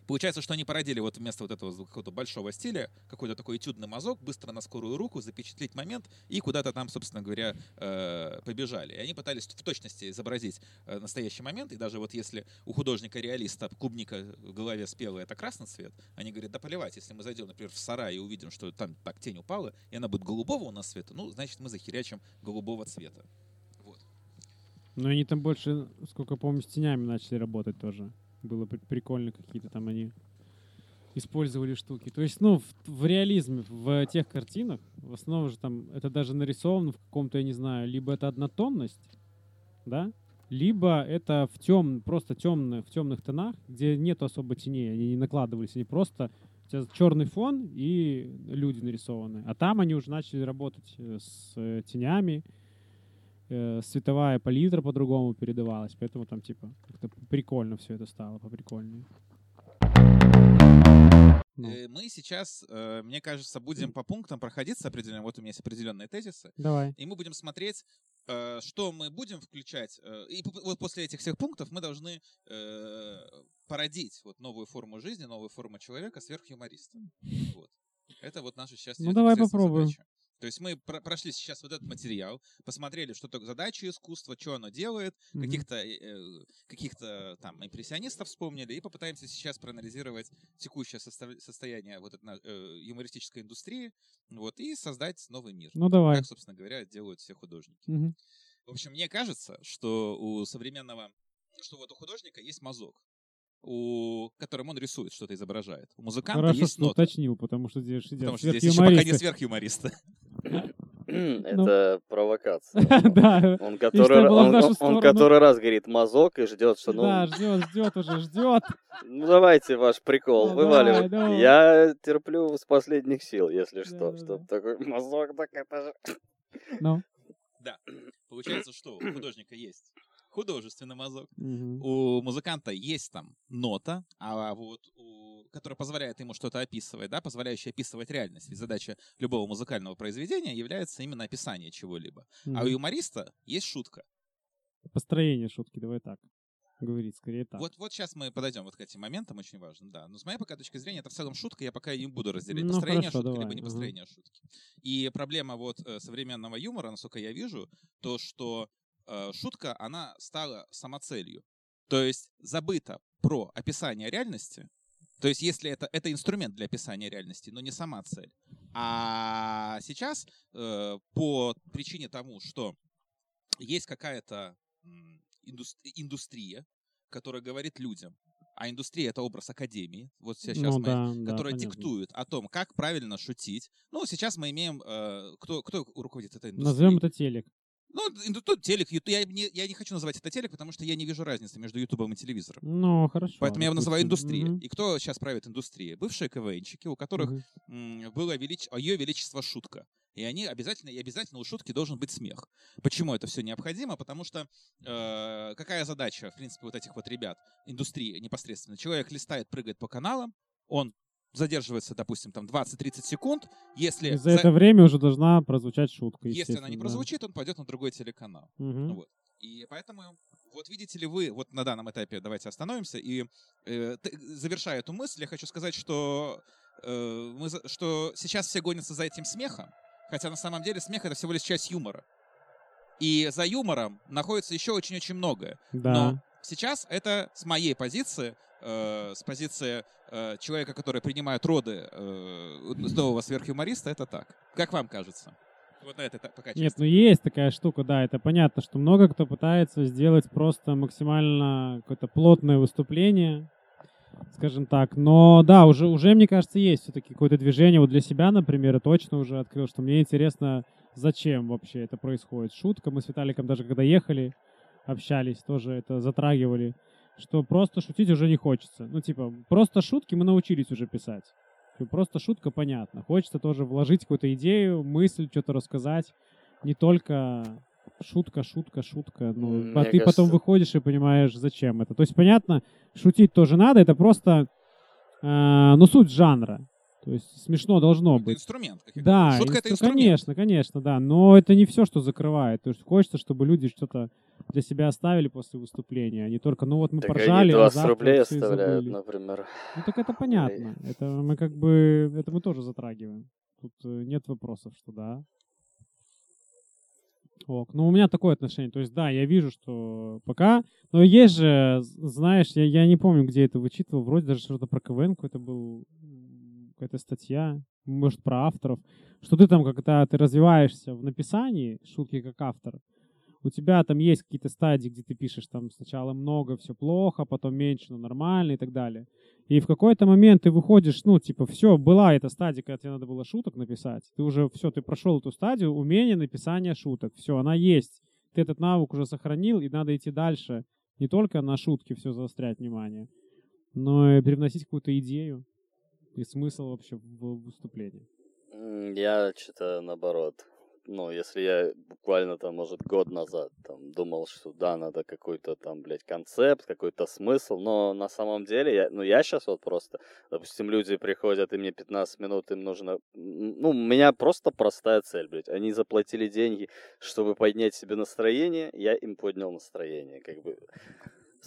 Получается, что они породили вот вместо вот этого какого-то большого стиля какой-то такой этюдный мазок, быстро на скорую руку запечатлеть момент и куда-то там, собственно говоря, э, побежали. И они пытались в точности изобразить э, настоящий момент. И даже вот если у художника-реалиста клубника в голове спела это красный цвет, они говорят, да поливать, если мы зайдем, например, в сарай и увидим, что там так тень упала, и она будет голубого у нас цвета, ну, значит, мы захерячим голубого цвета. Вот. Но они там больше, сколько помню, с тенями начали работать тоже. Было при- прикольно какие-то там они использовали штуки. То есть, ну, в, в реализме, в тех картинах, в основном же там это даже нарисовано в каком-то, я не знаю, либо это однотонность, да, либо это в тем, просто темно, в темных тонах, где нет особо теней, они не накладывались, они просто у тебя черный фон и люди нарисованы. А там они уже начали работать э, с э, тенями, э, световая палитра по-другому передавалась, поэтому там типа как-то прикольно все это стало, поприкольнее. Ну, Э, Мы сейчас, э, мне кажется, будем по пунктам проходиться определенно. Вот у меня есть определенные тезисы. давай. И мы будем смотреть, что мы будем включать. И вот после этих всех пунктов мы должны породить вот новую форму жизни, новую форму человека сверхюмориста. Вот. Это вот наша сейчас Ну, давай попробуем. задача. То есть мы про- прошли сейчас вот этот материал, посмотрели, что такое задача искусства, что оно делает, Мгм. каких-то э, каких-то там импрессионистов вспомнили и попытаемся сейчас проанализировать текущее состав- состояние вот этой э, юмористической индустрии, вот и создать новый мир. Ну давай. Как, собственно говоря, делают все художники. Мгм. В общем, мне кажется, что у современного, что вот у художника есть мазок. У которым он рисует, что-то изображает. У музыканта Хорошо, есть нота. уточнил, потому что здесь сидят Потому что здесь еще пока не сверхюмористы. сверхюмористы. Это провокация. Да, Он который, раз говорит мазок и ждет, что ну, да, ждет, ждет уже, ждет. ну давайте ваш прикол, Ну, вываливай. Я терплю с последних сил, если что. Да-да-да. Чтоб такой мазок, так это же... Ну, Да. Получается, что у художника есть художественный мазок, мгм. у музыканта есть там нота, а вот у, которая позволяет ему что-то описывать, да, позволяющая описывать реальность. Ведь задача любого музыкального произведения является именно описание чего-либо. А у юмориста есть шутка. Построение шутки, давай так. Говорить скорее так. Вот, вот сейчас мы подойдем вот к этим моментам, очень важным, да. Но с моей пока точки зрения, это в целом шутка, я пока не буду разделять Ну, построение хорошо, шутки, давай, либо не построение шутки. И проблема вот э, современного юмора, насколько я вижу, то, что шутка, она стала самоцелью. То есть забыто про описание реальности, то есть если это, это инструмент для описания реальности, но не сама цель. А сейчас э, по причине тому, что есть какая-то индустрия, которая говорит людям, а индустрия это образ академии, вот сейчас ну, мы, да, да, которая понятно. диктует о том, как правильно шутить. Ну, сейчас мы имеем, э, кто, кто руководит этой индустрией? Назовем это телек. Ну, инду- тут телек, я не, я не хочу называть это телек, потому что я не вижу разницы между ютубом и телевизором. Ну, хорошо. Поэтому я его называю индустрия. Мгм. И кто сейчас правит индустрией? Бывшие КВНщики, у которых м, было велич... ее величество шутка. И они обязательно, и обязательно у шутки должен быть смех. Почему это все необходимо? Потому что э, какая задача, в принципе, вот этих вот ребят, индустрии непосредственно? Человек листает, прыгает по каналам, он задерживается, допустим, там 20-30 секунд. Если, И за за- это время уже должна прозвучать шутка, если она не прозвучит, он пойдет на другой телеканал. Мгм. Вот. И поэтому, вот видите ли вы, вот на данном этапе давайте остановимся. И э, завершая эту мысль, я хочу сказать, что, э, мы, что сейчас все гонятся за этим смехом, хотя на самом деле смех это всего лишь часть юмора. И за юмором находится еще очень-очень многое. Да. Но сейчас это с моей позиции, э, с позиции э, человека, который принимает роды э, нового сверхюмориста, это так. Как вам кажется? Вот на этой та- пока Нет, ну есть такая штука, да, это понятно, что много кто пытается сделать просто максимально какое-то плотное выступление, скажем так. Но да, уже, уже мне кажется, есть все-таки какое-то движение. Вот для себя, например, я точно уже открыл, что мне интересно, зачем вообще это происходит. Шутка, мы с Виталиком даже когда ехали, общались, тоже это затрагивали, что просто шутить уже не хочется. Ну, типа, просто шутки мы научились уже писать. Типа, Просто шутка понятно. Хочется тоже вложить какую-то идею, мысль, что-то рассказать. Не только шутка, шутка, шутка. Ну, а ты потом кажется- выходишь и понимаешь, зачем это. То есть, понятно, шутить тоже надо, это просто, э, ну, суть жанра. То есть смешно должно Это быть. инструмент. Как Да. Шутка это инстру- инструмент. конечно, конечно, да. Но это не все, что закрывает. То есть хочется, чтобы люди что-то для себя оставили после выступления, а не только, ну вот мы Так поржали, они а 20 завтра рублей оставляют, забыли. например. Ну так это понятно. Это мы как бы, это мы тоже затрагиваем. Тут э, нет вопросов, что да. Ок. Ну, у меня такое отношение. То есть, да, я вижу, что пока... Но есть же, знаешь, я, я не помню, где это вычитывал. Вроде даже что-то про КВН какой-то был, какая-то статья, может, про авторов. Что ты там, когда ты развиваешься в написании шутки как автор, у тебя там есть какие-то стадии, где ты пишешь там сначала много, все плохо, потом меньше, но нормально и так далее. И в какой-то момент ты выходишь, ну, типа, все, была эта стадия, когда тебе надо было шуток написать. Ты уже, все, ты прошел эту стадию умения написания шуток. Все, она есть. Ты этот навык уже сохранил, и надо идти дальше. Не только на шутки все заострять внимание, но и привносить какую-то идею и смысл вообще в выступлении. Я что-то наоборот. Ну, если я буквально там, может, год назад там думал, что да, надо какой-то там, блядь, концепт, какой-то смысл, но на самом деле, я, ну, я сейчас вот просто, допустим, люди приходят, и мне 15 минут, им нужно, ну, у меня просто простая цель, блядь. Они заплатили деньги, чтобы поднять себе настроение, я им поднял настроение, как бы.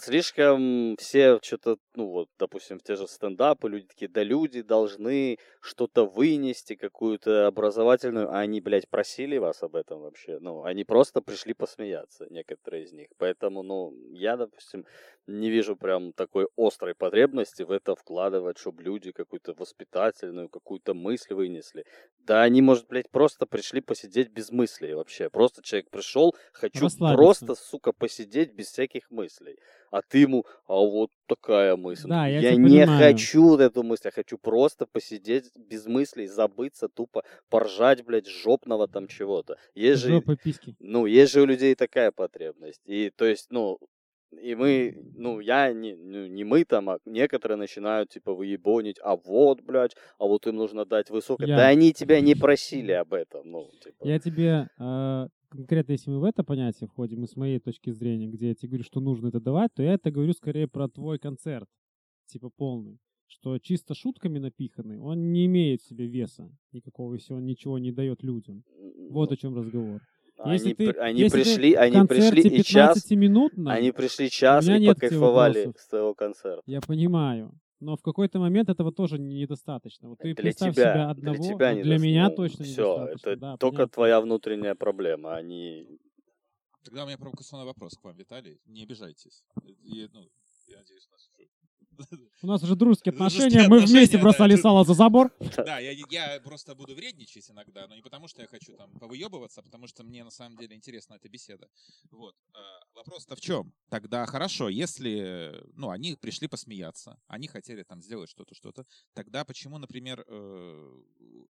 Слишком все что-то, ну вот, допустим, в те же стендапы, люди такие, да люди должны что-то вынести, какую-то образовательную, а они, блядь, просили вас об этом вообще, ну, они просто пришли посмеяться, некоторые из них, поэтому, ну, я, допустим, не вижу прям такой острой потребности в это вкладывать, чтобы люди какую-то воспитательную, какую-то мысль вынесли. Да они, может, блядь, просто пришли посидеть без мыслей вообще, просто человек пришел, хочу просто, сука, посидеть без всяких мыслей. А ты ему, а вот такая мысль. Да, я я не понимаю. хочу эту мысль, я хочу просто посидеть без мыслей, забыться, тупо поржать, блядь, жопного там чего-то. Есть же, Жопа письки. ну, есть же у людей такая потребность. И, то есть, ну, и мы, ну, я, не, ну, не мы там, а некоторые начинают, типа, выебонить, а вот, блядь, а вот им нужно дать высокое. Я- Да они тебя не просили об этом, ну, типа. Я тебе э, конкретно, если мы в это понятие входим, и с моей точки зрения, где я тебе говорю, что нужно это давать, то я это говорю скорее про твой концерт, типа полный. Что чисто шутками напиханный, он не имеет в себе веса никакого, если он ничего не дает людям. Вот ну, о чем разговор. они, если ты- при- они если ты пришли, В они пришли и час, 15-минутном, они пришли час и покайфовали с твоего концерта. я понимаю. Но в какой-то момент этого тоже недостаточно. Вот ты для представь тебя, себя одного, для тебя не для даст- меня ну, точно Все, недостаточно. это да, только понятно. твоя внутренняя проблема, они Тогда у меня провокационный вопрос к вам, Виталий. Не обижайтесь. И, ну, я надеюсь, у нас. У нас уже дружеские отношения, мы вместе бросали сало за забор. Да, я, просто буду вредничать иногда, но не потому, что я хочу там повыебываться, а потому что мне на самом деле интересна эта беседа. Вот. а, Вопрос-то в чем? Тогда хорошо, если, ну, они пришли посмеяться, они хотели там сделать что-то, что-то, тогда почему, например, э,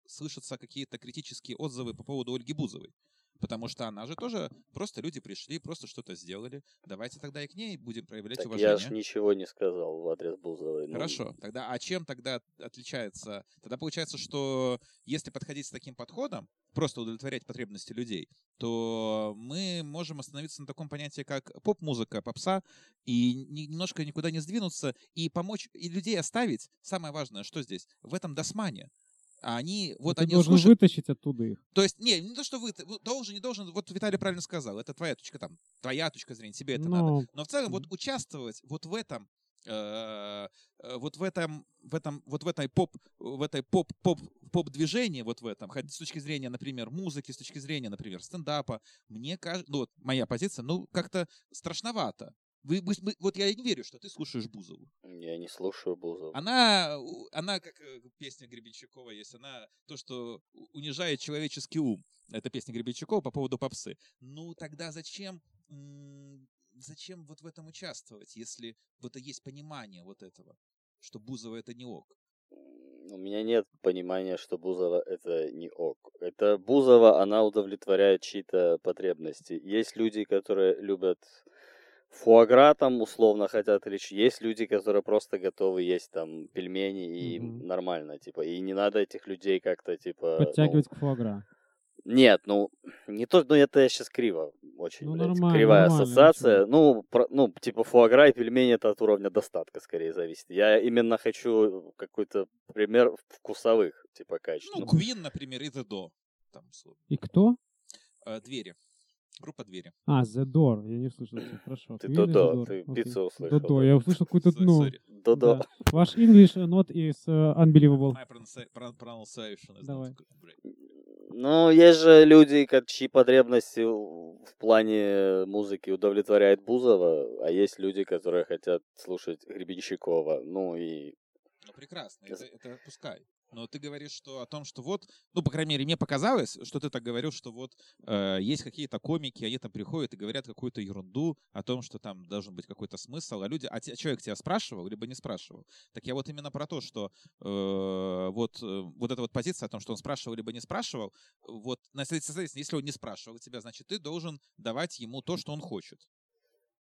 слышатся какие-то критические отзывы по поводу Ольги Бузовой? Потому что она же тоже, просто люди пришли, просто что-то сделали. Давайте тогда и к ней будем проявлять Так уважение. я ж ничего не сказал в адрес Бузовой. ну, Хорошо, тогда а чем тогда отличается? Тогда получается, что если подходить с таким подходом, просто удовлетворять потребности людей, то мы можем остановиться на таком понятии, как поп-музыка, попса, и немножко никуда не сдвинуться, и помочь, и людей оставить. Самое важное, что здесь? В этом досмане. А они, вот ты они должен слушают, вытащить оттуда их. то есть, не, не то, что вы, должен, не должен, вот Виталий правильно сказал, это твоя точка там, твоя точка зрения, тебе это надо. Но Но в целом вот участвовать вот в этом, э, э, вот в этом, в этом, вот в этой поп, в этой поп, поп, поп движении, вот в этом, хоть с точки зрения, например, музыки, с точки зрения, например, стендапа, мне кажется, ну вот моя позиция, ну как-то страшновато. Вы, вы- вы- вот я не верю, что ты слушаешь Бузову. Я не слушаю Бузову. Она, она как э, песня Гребенщикова есть, она то, что унижает человеческий ум. Это песня Гребенщикова по поводу попсы. Ну, тогда зачем, зачем вот в этом участвовать, если вот есть понимание вот этого, что Бузова это не ок? У меня нет понимания, что Бузова это не ок. Это Бузова, она удовлетворяет чьи-то потребности. Есть люди, которые любят фуагра там условно хотят ч- есть люди, которые просто готовы есть там пельмени и Мгм. нормально, типа. И не надо этих людей как-то типа. ну, подтягивать к фуагра. Нет, ну, не то, ну это я сейчас криво, очень, Ну, блядь, нормально, кривая нормально, ассоциация. Ну, про- ну, типа фуагра и пельмени это от уровня достатка скорее зависит. Я именно хочу какой-то пример вкусовых, типа, качеств. Ну, Ну, Queen, например, и The Do. Там. И кто? Э, двери. Группа двери. А, The Door. Я не услышал. Хорошо. Ты Додо, ты пиццу услышал, Додо. Я услышал дно. sorry. Додо. Ваш English not is uh, unbelievable. My pronunci- pro- pronunciation is Давай. Ну, есть же люди, чьи потребности в плане музыки удовлетворяет Бузова, а есть люди, которые хотят слушать Гребенщикова. Ну и Ну, прекрасно, это, это пускай. Но ты говоришь, что о том, что вот, ну, по крайней мере, мне показалось, что ты так говорил, что вот э, есть какие-то комики, они там приходят и говорят какую-то ерунду о том, что там должен быть какой-то смысл, а люди, а те- человек тебя спрашивал, либо не спрашивал. Так я вот именно про то, что э, вот, э, вот эта вот позиция о том, что он спрашивал, либо не спрашивал, вот, соответственно, если он не спрашивал тебя, значит, ты должен давать ему то, что он хочет.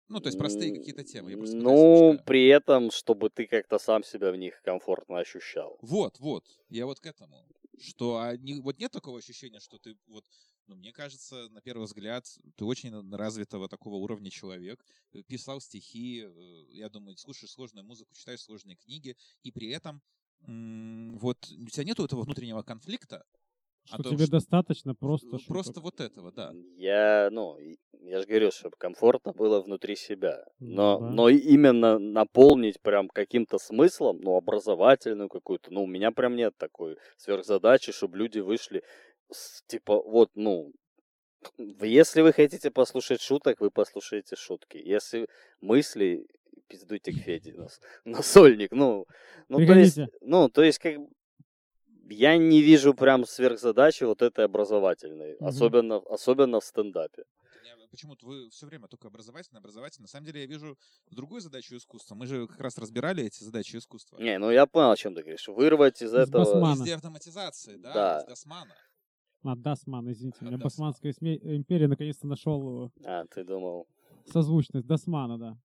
Ну, то есть простые какие-то темы. Я просто Ну, при этом, чтобы ты как-то сам себя в них комфортно ощущал. Вот, вот. Я вот к этому. Что они, вот нет такого ощущения, что ты вот, ну, мне кажется, на первый взгляд, ты очень развитого такого уровня человек, э, писал стихи, э, я думаю, слушаешь сложную музыку, читаешь сложные книги, и при этом вот у тебя нету этого внутреннего конфликта, Что том, тебе что- достаточно просто Ну, просто вот этого, да. Я, ну, я же говорю, чтобы комфортно было внутри себя. Ну Но, да. но именно наполнить прям каким-то смыслом, ну, образовательную какую-то, ну, у меня прям нет такой сверхзадачи, чтобы люди вышли с, типа, вот, ну, если вы хотите послушать шуток, вы послушаете шутки. Если мысли, пиздуйте к Феде, нас, на сольник, ну, ну, то есть, ну, то есть, как бы, я не вижу прям сверхзадачи вот этой образовательной, Мгм. особенно, особенно в стендапе. Почему-то вы все время только образовательно, образовательно. На самом деле я вижу другую задачу искусства. Мы же как раз разбирали эти задачи искусства. Не, ну я понял, о чем ты говоришь. Вырвать из Из этого... басмана. Везде автоматизации, да, Да. из Дасмана. А, Дасман, извините. У меня Дасман. Басманская сме- империя наконец-то нашел А, ты думал... созвучность. Дасмана, да.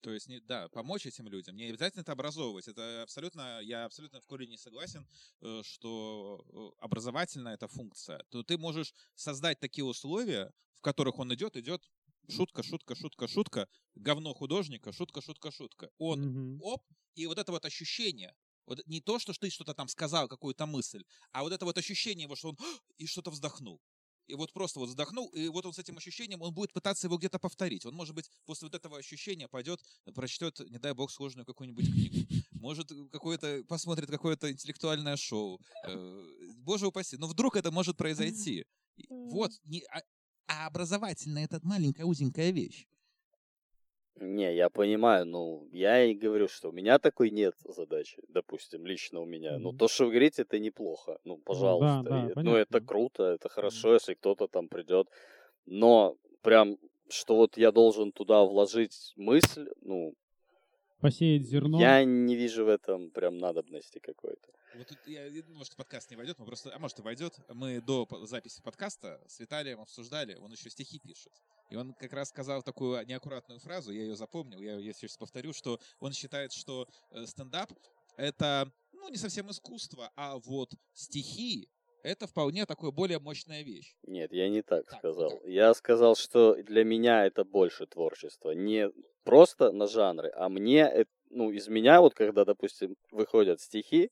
То есть, не, да, помочь этим людям. Не обязательно это образовывать. Это абсолютно, я абсолютно в корне не согласен, э, что э, образовательная это функция. То ты можешь создать такие условия, в которых он идет, идет шутка, шутка, шутка, шутка, говно художника, шутка, шутка, шутка. Он Мгм. оп, и вот это вот ощущение, вот не то, что ты что-то там сказал, какую-то мысль, а вот это вот ощущение его, что он и что-то вздохнул. И вот просто вот вздохнул, и вот он с этим ощущением, он будет пытаться его где-то повторить. Он, может быть, после вот этого ощущения пойдет, прочтет, не дай бог, сложную какую-нибудь книгу. Может, какое-то, посмотрит какое-то интеллектуальное шоу. Э, Боже упаси. Но вдруг это может произойти. Вот. Не, а, а образовательная это маленькая узенькая вещь. Не, я понимаю, ну, я и говорю, что у меня такой нет задачи, допустим, лично у меня. Ну, Мгм. то, что вы говорите, это неплохо. Ну, пожалуйста. да, И- ну, это круто, это хорошо, если кто-то там придет. Но прям, что вот я должен туда вложить мысль, ну, Посеять зерно. я не вижу в этом прям надобности какой-то. Вот тут я, я думаю, что подкаст не войдет, мы просто, а может и войдет. Мы до записи подкаста с Виталием обсуждали, он еще стихи пишет. И он как раз сказал такую неаккуратную фразу, я ее запомнил, я ее сейчас повторю, что он считает, что э, стендап — это, ну, не совсем искусство, а вот стихи — это вполне такое более мощная вещь. Нет, я не так Так, сказал. как? Я сказал, что для меня это больше творчество. Не просто на жанры, а мне, ну, из меня вот, когда, допустим, выходят стихи,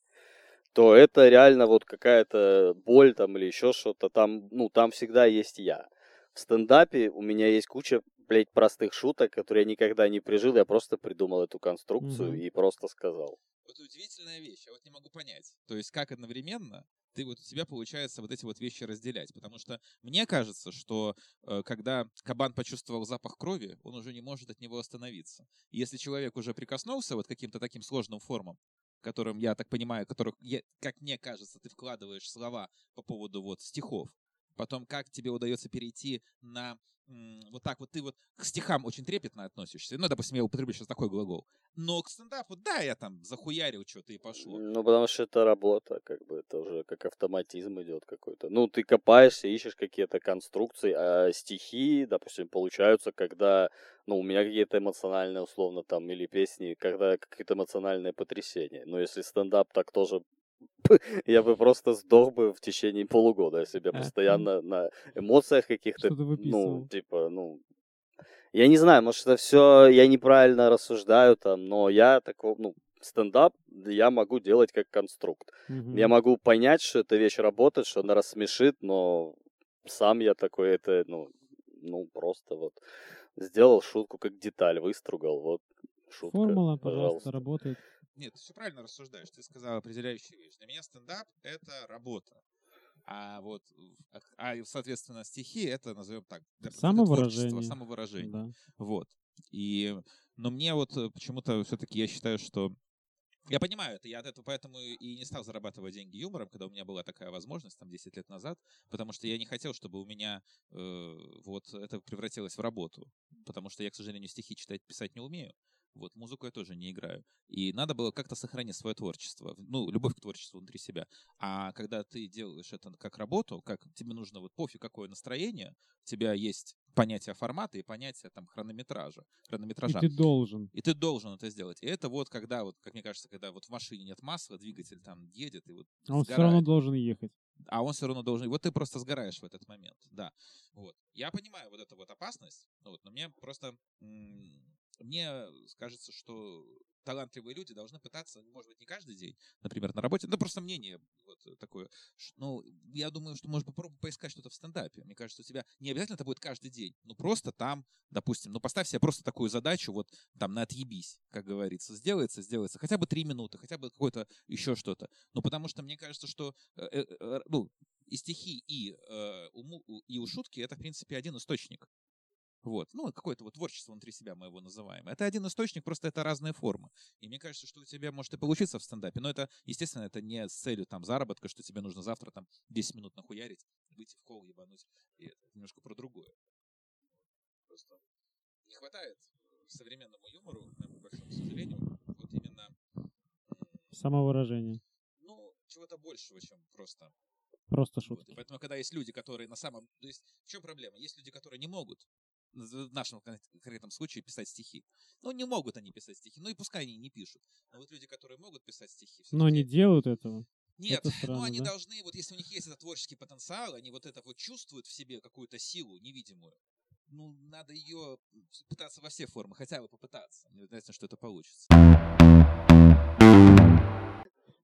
то это реально вот какая-то боль там или еще что-то. Там, ну, там всегда есть я. В стендапе у меня есть куча, блядь, простых шуток, которые я никогда не прижил. Я просто придумал эту конструкцию Мгм. и просто сказал. Вот удивительная вещь, я вот не могу понять. То есть как одновременно ты вот у тебя получается вот эти вот вещи разделять. Потому что мне кажется, что э, когда кабан почувствовал запах крови, он уже не может от него остановиться. И если человек уже прикоснулся вот к каким-то таким сложным формам, которым, я так понимаю, которых, я- как мне кажется, ты вкладываешь слова по поводу вот стихов, потом как тебе удается перейти на вот так вот ты вот к стихам очень трепетно относишься. Ну, допустим, я употреблю сейчас такой глагол. Но к стендапу, да, я там захуярил что-то и пошло. Ну, потому что это работа, как бы это уже как автоматизм идет какой-то. Ну, ты копаешься, ищешь какие-то конструкции, а стихи, допустим, получаются, когда, ну, у меня какие-то эмоциональные, условно, там, или песни, когда какие-то эмоциональные потрясения. Но если стендап так тоже я бы просто сдох бы в течение полугода, если бы я А, постоянно на эмоциях каких-то, ну, типа, ну, я не знаю, может, это все, я неправильно рассуждаю там, но я такого, ну, стендап я могу делать как конструкт. Я могу понять, что эта вещь работает, что она рассмешит, но сам я такой, это, ну, ну, просто вот сделал шутку как деталь, выстругал, вот шутка, Формула, пожалуйста, пожалуйста. работает. Нет, ты все правильно рассуждаешь. Ты сказал определяющую вещь. Для меня стендап — это работа. А вот, а, а, соответственно, стихи — это, назовем так, Самовыражение. самовыражение. Да. Вот. И, но мне вот э, почему-то все-таки я считаю, что я понимаю это, я от этого поэтому и не стал зарабатывать деньги юмором, когда у меня была такая возможность, там, 10 лет назад, потому что я не хотел, чтобы у меня э, вот это превратилось в работу, потому что я, к сожалению, стихи читать, писать не умею, вот, музыку я тоже не играю. И надо было как-то сохранить свое творчество, ну, любовь к творчеству внутри себя. А когда ты делаешь это как работу, как тебе нужно вот пофиг какое настроение, у тебя есть понятие формата и понятие там хронометража, И хронометража. ты должен. И ты должен это сделать. И это вот когда, вот, как мне кажется, когда вот в машине нет масла, двигатель там едет и вот А он все сгорает. равно должен ехать. а он все равно должен. И вот ты просто сгораешь в этот момент, да. Вот. Я понимаю вот эту вот опасность, ну вот, но мне просто мне кажется, что талантливые люди должны пытаться, может быть, не каждый день, например, на работе, ну просто мнение вот такое. Ну, я думаю, что можно попробовать поискать что-то в стендапе. Мне кажется, у тебя не обязательно это будет каждый день, ну просто там, допустим, ну поставь себе просто такую задачу, вот там на отъебись, как говорится, сделается, сделается, хотя бы три минуты, хотя бы какое-то еще что-то. Ну потому что мне кажется, что э, э, э, ну, и стихи, и, э, у- и у шутки это, в принципе, один источник. Вот. Ну, какое-то вот творчество внутри себя мы его называем. Это один источник, просто это разные формы. И мне кажется, что у тебя может и получиться в стендапе. Но это, естественно, это не с целью там заработка, что тебе нужно завтра там 10 минут нахуярить, выйти в кол, ебануть. И это немножко про другое. Просто не хватает современному юмору, к моему большому сожалению, вот именно Самовыражение. ну, чего-то большего, чем просто. Просто Вот. шутки. И поэтому, когда есть люди, которые на самом... То есть, в чем проблема? Есть люди, которые не могут, в нашем кон- конкретном случае, писать стихи. Ну, не могут они писать стихи. Ну, и пускай они не пишут. Но вот люди, которые могут писать стихи... Но не делают этого. Нет, это странно, ну они да? должны, вот если у них есть этот творческий потенциал, они вот это вот чувствуют в себе какую-то силу невидимую, ну, надо ее пытаться во все формы, хотя бы попытаться. Не обязательно, что это получится.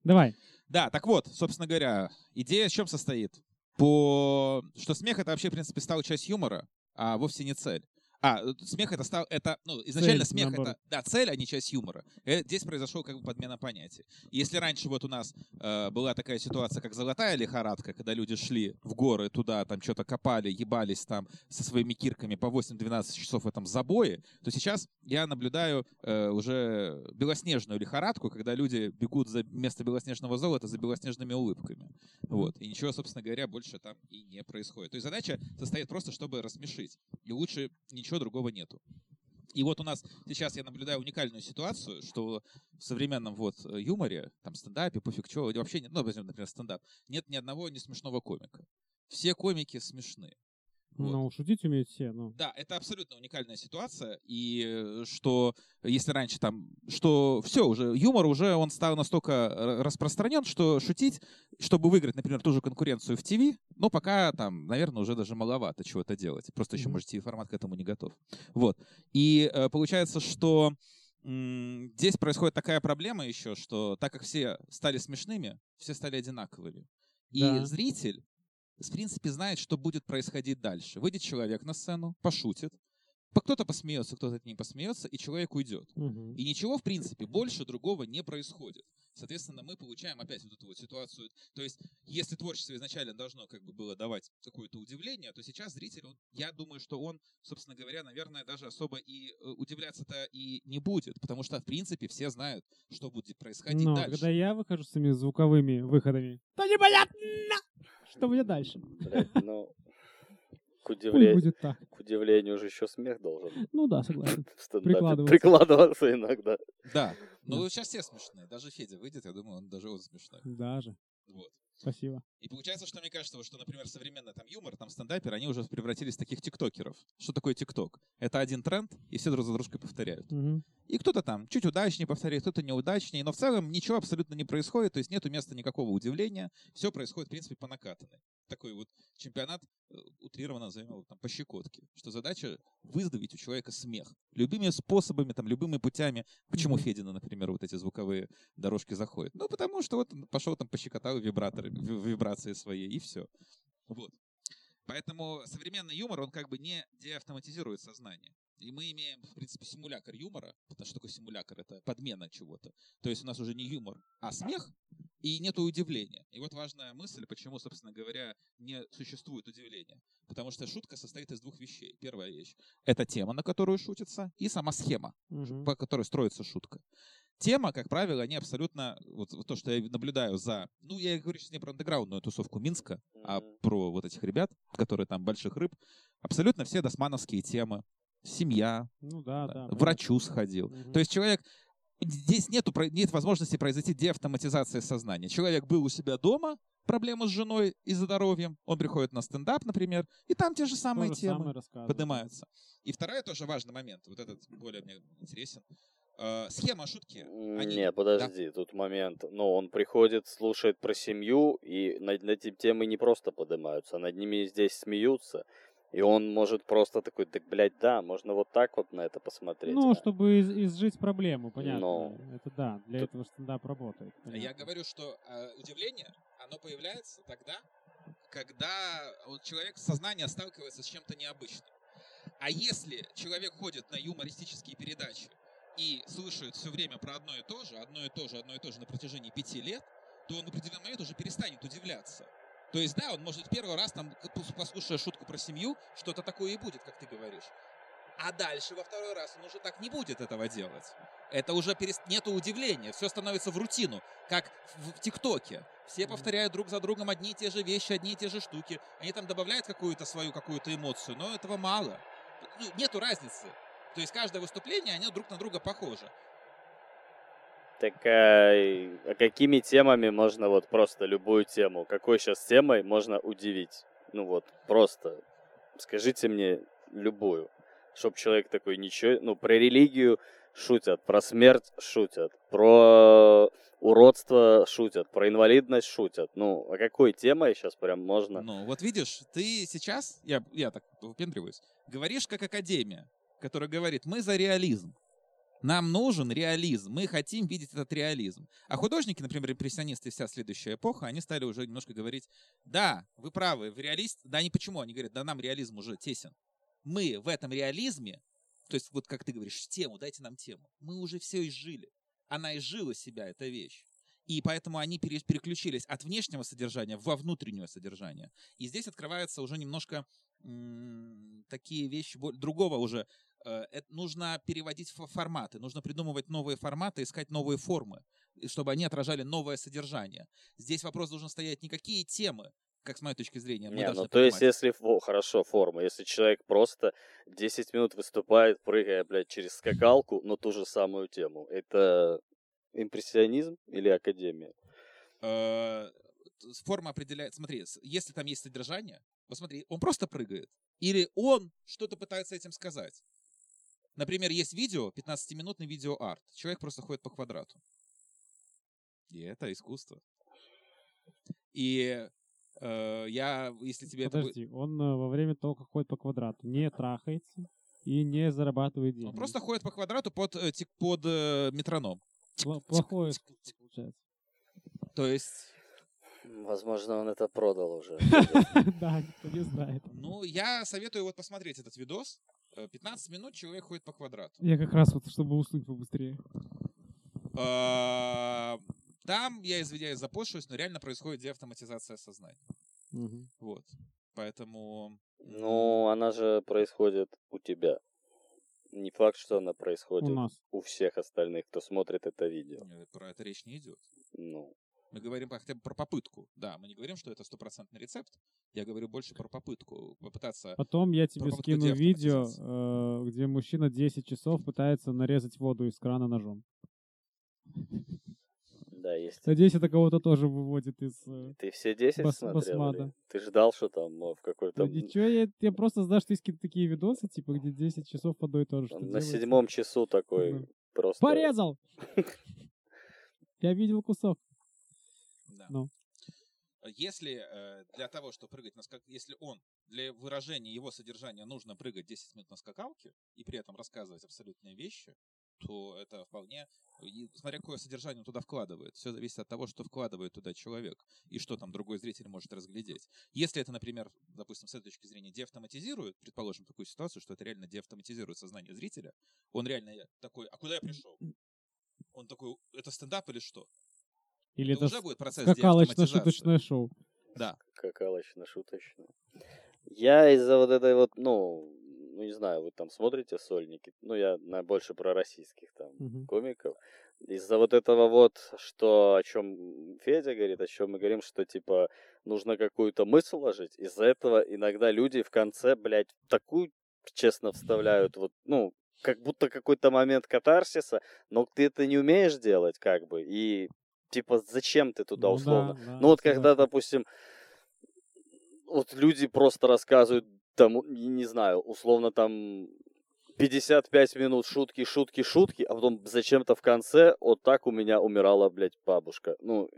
Давай. Да, так вот, собственно говоря, идея в чем состоит? По... Что смех это вообще, в принципе, стал часть юмора, а вовсе не цель. А, э, смех это стал, это, ну, изначально Цель, смех наоборот. это, да, цель, а не часть юмора. Э, Здесь произошел как бы подмена понятий. Если раньше вот у нас э, была такая ситуация, как золотая лихорадка, когда люди шли в горы туда, там что-то копали, ебались там со своими кирками по 8-12 часов в этом забое, то сейчас я наблюдаю э, уже белоснежную лихорадку, когда люди бегут за место белоснежного золота за белоснежными улыбками. Вот. И ничего, собственно говоря, больше там и не происходит. То есть задача состоит просто, чтобы рассмешить. И лучше ничего другого нету. И вот у нас сейчас я наблюдаю уникальную ситуацию, что в современном вот э, юморе, там стендапе, пофиг чего, вообще нет, ну, например, стендап, нет ни одного не смешного комика. Все комики смешны. Вот. Ну, шутить умеют все, ну. Да, это абсолютно уникальная ситуация, и э, что если раньше там, что все уже, юмор уже, он стал настолько р- распространен, что шутить, чтобы выиграть, например, ту же конкуренцию в ТВ, ну, пока там, наверное, уже даже маловато чего-то делать. Просто еще, Мгм. может, формат к этому не готов. Вот. И э, получается, что здесь происходит такая проблема еще, что так как все стали смешными, все стали одинаковыми. И Да. зритель, в принципе, знает, что будет происходить дальше. Выйдет человек на сцену, пошутит, по- кто-то посмеется, кто-то не посмеется, и человек уйдет. Мгм. И ничего, в принципе, больше другого не происходит. Соответственно, мы получаем опять вот эту вот ситуацию. То есть, если творчество изначально должно как бы было давать какое-то удивление, то сейчас зритель, он- я думаю, что он, собственно говоря, наверное, даже особо и э, удивляться-то и не будет, потому что, в принципе, все знают, что будет происходить Но дальше. когда я выхожу с этими звуковыми выходами, то непонятно, что будет дальше. Блядь, ну, к, Пусть удивле- будет так. к удивлению же еще смех должен Ну да, согласен. Прикладываться. прикладываться иногда. Да. Ну, Да. сейчас все смешные. Даже Федя выйдет, я думаю, он даже он смешной. Даже. Вот. Спасибо. И получается, что мне кажется, вот что, например, современный там юмор, там стендаперы, они уже превратились в таких тиктокеров. Что такое тикток? Это один тренд, и все друг за дружкой повторяют. Мгм. И кто-то там чуть удачнее повторяет, кто-то неудачнее, но в целом ничего абсолютно не происходит, то есть нету места никакого удивления, все происходит, в принципе, по накатанной. Такой вот чемпионат, э, утрированно назовем его там, по щекотке, что задача выздоровить у человека смех. Любыми способами, там, любыми путями. Почему Мгм. Федина, например, вот эти звуковые дорожки заходят? Ну, потому что вот он пошел там пощекотал вибраторы, ви- вибрации свои, и все. Вот. Поэтому современный юмор, он как бы не деавтоматизирует сознание. И мы имеем, в принципе, симулятор юмора. Потому что такое симулятор? Это подмена чего-то. То есть у нас уже не юмор, а смех, и нету удивления. И вот важная мысль, почему, собственно говоря, не существует удивления. Потому что шутка состоит из двух вещей. Первая вещь — это тема, на которую шутится, и сама схема, Мгм. по которой строится шутка. Тема, как правило, они абсолютно, вот, вот то, что я наблюдаю за, ну, я говорю сейчас не про андеграундную тусовку Минска, а про вот этих ребят, которые там больших рыб, абсолютно все досмановские темы. Семья, Ну да, да, да. врачу сходил. Мгм. То есть человек, здесь нету, нет возможности произойти деавтоматизация сознания. Человек был у себя дома, проблема с женой и здоровьем, он приходит на стендап, например, и там те же То самые же темы самое поднимаются. И второй тоже важный момент, вот этот более мне интересен. Э, схема шутки. они- Не, подожди, тут момент. Ну, он приходит, слушает про семью, и над, над этим темы не просто поднимаются, над ними здесь смеются. И он может просто такой, так, блядь, да, можно вот так вот на это посмотреть. Ну, а». чтобы из- изжить проблему, понятно. Но- Это да, для Тут- этого стендап работает. Я понятно. говорю, что э, удивление, оно появляется тогда, когда вот человек сознание сталкивается с чем-то необычным. А если человек ходит на юмористические передачи и слушает все время про одно и то же, одно и то же, одно и то же на протяжении пяти лет, то он в определенный момент уже перестанет удивляться. То есть, да, он может первый раз, там, пос- послушая шутку про семью, что-то такое и будет, как ты говоришь. А дальше, во второй раз, он уже так не будет этого делать. Это уже перест... нету удивления, все становится в рутину, как в в ТикТоке. Все повторяют друг за другом одни и те же вещи, одни и те же штуки. Они там добавляют какую-то свою какую-то эмоцию, но этого мало. ну, нету разницы. То есть каждое выступление, они друг на друга похожи. Так а, а какими темами можно вот просто любую тему? Какой сейчас темой можно удивить? Ну вот, просто скажите мне любую. Чтоб человек такой ничего... Ну, про религию шутят, про смерть шутят, про уродство шутят, про инвалидность шутят. Ну, а какой темой сейчас прям можно? Ну, вот видишь, ты сейчас, я, я так выпендриваюсь, говоришь как академия, которая говорит, мы за реализм. Нам нужен реализм, мы хотим видеть этот реализм. А художники, например, импрессионисты вся следующая эпоха, они стали уже немножко говорить, да, вы правы, в реалист, да они почему? Они говорят, да нам реализм уже тесен. Мы в этом реализме, то есть вот как ты говоришь, тему, дайте нам тему. Мы уже все изжили. Она изжила себя, эта вещь. И поэтому они переключились от внешнего содержания во внутреннее содержание. И здесь открываются уже немножко такие вещи другого уже это нужно переводить форматы, нужно придумывать новые форматы, искать новые формы, чтобы они отражали новое содержание. Здесь вопрос должен стоять не какие темы, как с моей точки зрения. Мы не, ну то понимать. есть, если, о, хорошо, форма, если человек просто 10 минут выступает, прыгая, блядь, через скакалку, но ту же самую тему, это импрессионизм или академия? Э, форма определяет, смотри, если там есть содержание, посмотри, он просто прыгает, или он что-то пытается этим сказать. Например, есть видео, 15-минутный видео-арт. Человек просто ходит по квадрату. И это искусство. И э, я, если тебе Подожди, это... он э, во время того, как ходит по квадрату, не трахается и не зарабатывает деньги. Он просто ходит по квадрату под, э, под э, метроном. Плохое получается. То есть... Возможно, он это продал уже. Да, никто не знает. Ну, я советую вот посмотреть этот видос. 15 э, минут человек ходит по квадрату. Я как раз вот, чтобы уснуть побыстрее. А, там, я извиняюсь за пошлость, но реально происходит деавтоматизация сознания. Угу. Вот. Поэтому... Ну, она же происходит у тебя. Не факт, что она происходит у, нас. у всех остальных, кто смотрит это видео. Нет, про это речь не идет. Ну. Мы говорим хотя бы про попытку. Да, мы не говорим, что это стопроцентный рецепт. Я говорю больше про попытку. Попытаться... Потом я тебе скину видео, э, где мужчина 10 часов пытается нарезать воду из крана ножом. Да, есть. Надеюсь, это кого-то тоже выводит из э, Ты все 10 бас- смотрел? Басмада. Ты ждал, что там в какой-то... Да ничего, я, я просто знаю, что есть какие-то такие видосы, типа, где 10 часов одно и то же. На седьмом часу такой да. просто... Порезал! Я видел кусок. Да. Ну. Если э, для того, чтобы прыгать на скак... если он для выражения его содержания нужно прыгать 10 минут на скакалке и при этом рассказывать абсолютные вещи, то это вполне, и, смотря какое содержание он туда вкладывает. Все зависит от того, что вкладывает туда человек и что там другой зритель может разглядеть. Если это, например, допустим, с этой точки зрения деавтоматизирует, предположим такую ситуацию, что это реально деавтоматизирует сознание зрителя, он реально такой, а куда я пришел? Он такой, это стендап или что? Или это, это уже будет процесс скакалочно-шуточное шоу. Да. Скакалочно-шуточное. Я из-за вот этой вот, ну, ну, не знаю, вы там смотрите сольники, ну, я на, больше про российских там uh-huh. комиков. Из-за вот этого вот, что, о чем Федя говорит, о чем мы говорим, что, типа, нужно какую-то мысль ложить, из-за этого иногда люди в конце, блядь, такую, честно, вставляют, вот, ну, как будто какой-то момент катарсиса, но ты это не умеешь делать, как бы, и типа, зачем ты туда ну, условно? Да, да, ну вот когда, допустим, вот люди просто рассказывают, там, не знаю, условно там 55 минут шутки, шутки, шутки, а потом зачем-то в конце вот так у меня умирала, блядь, бабушка. Ну,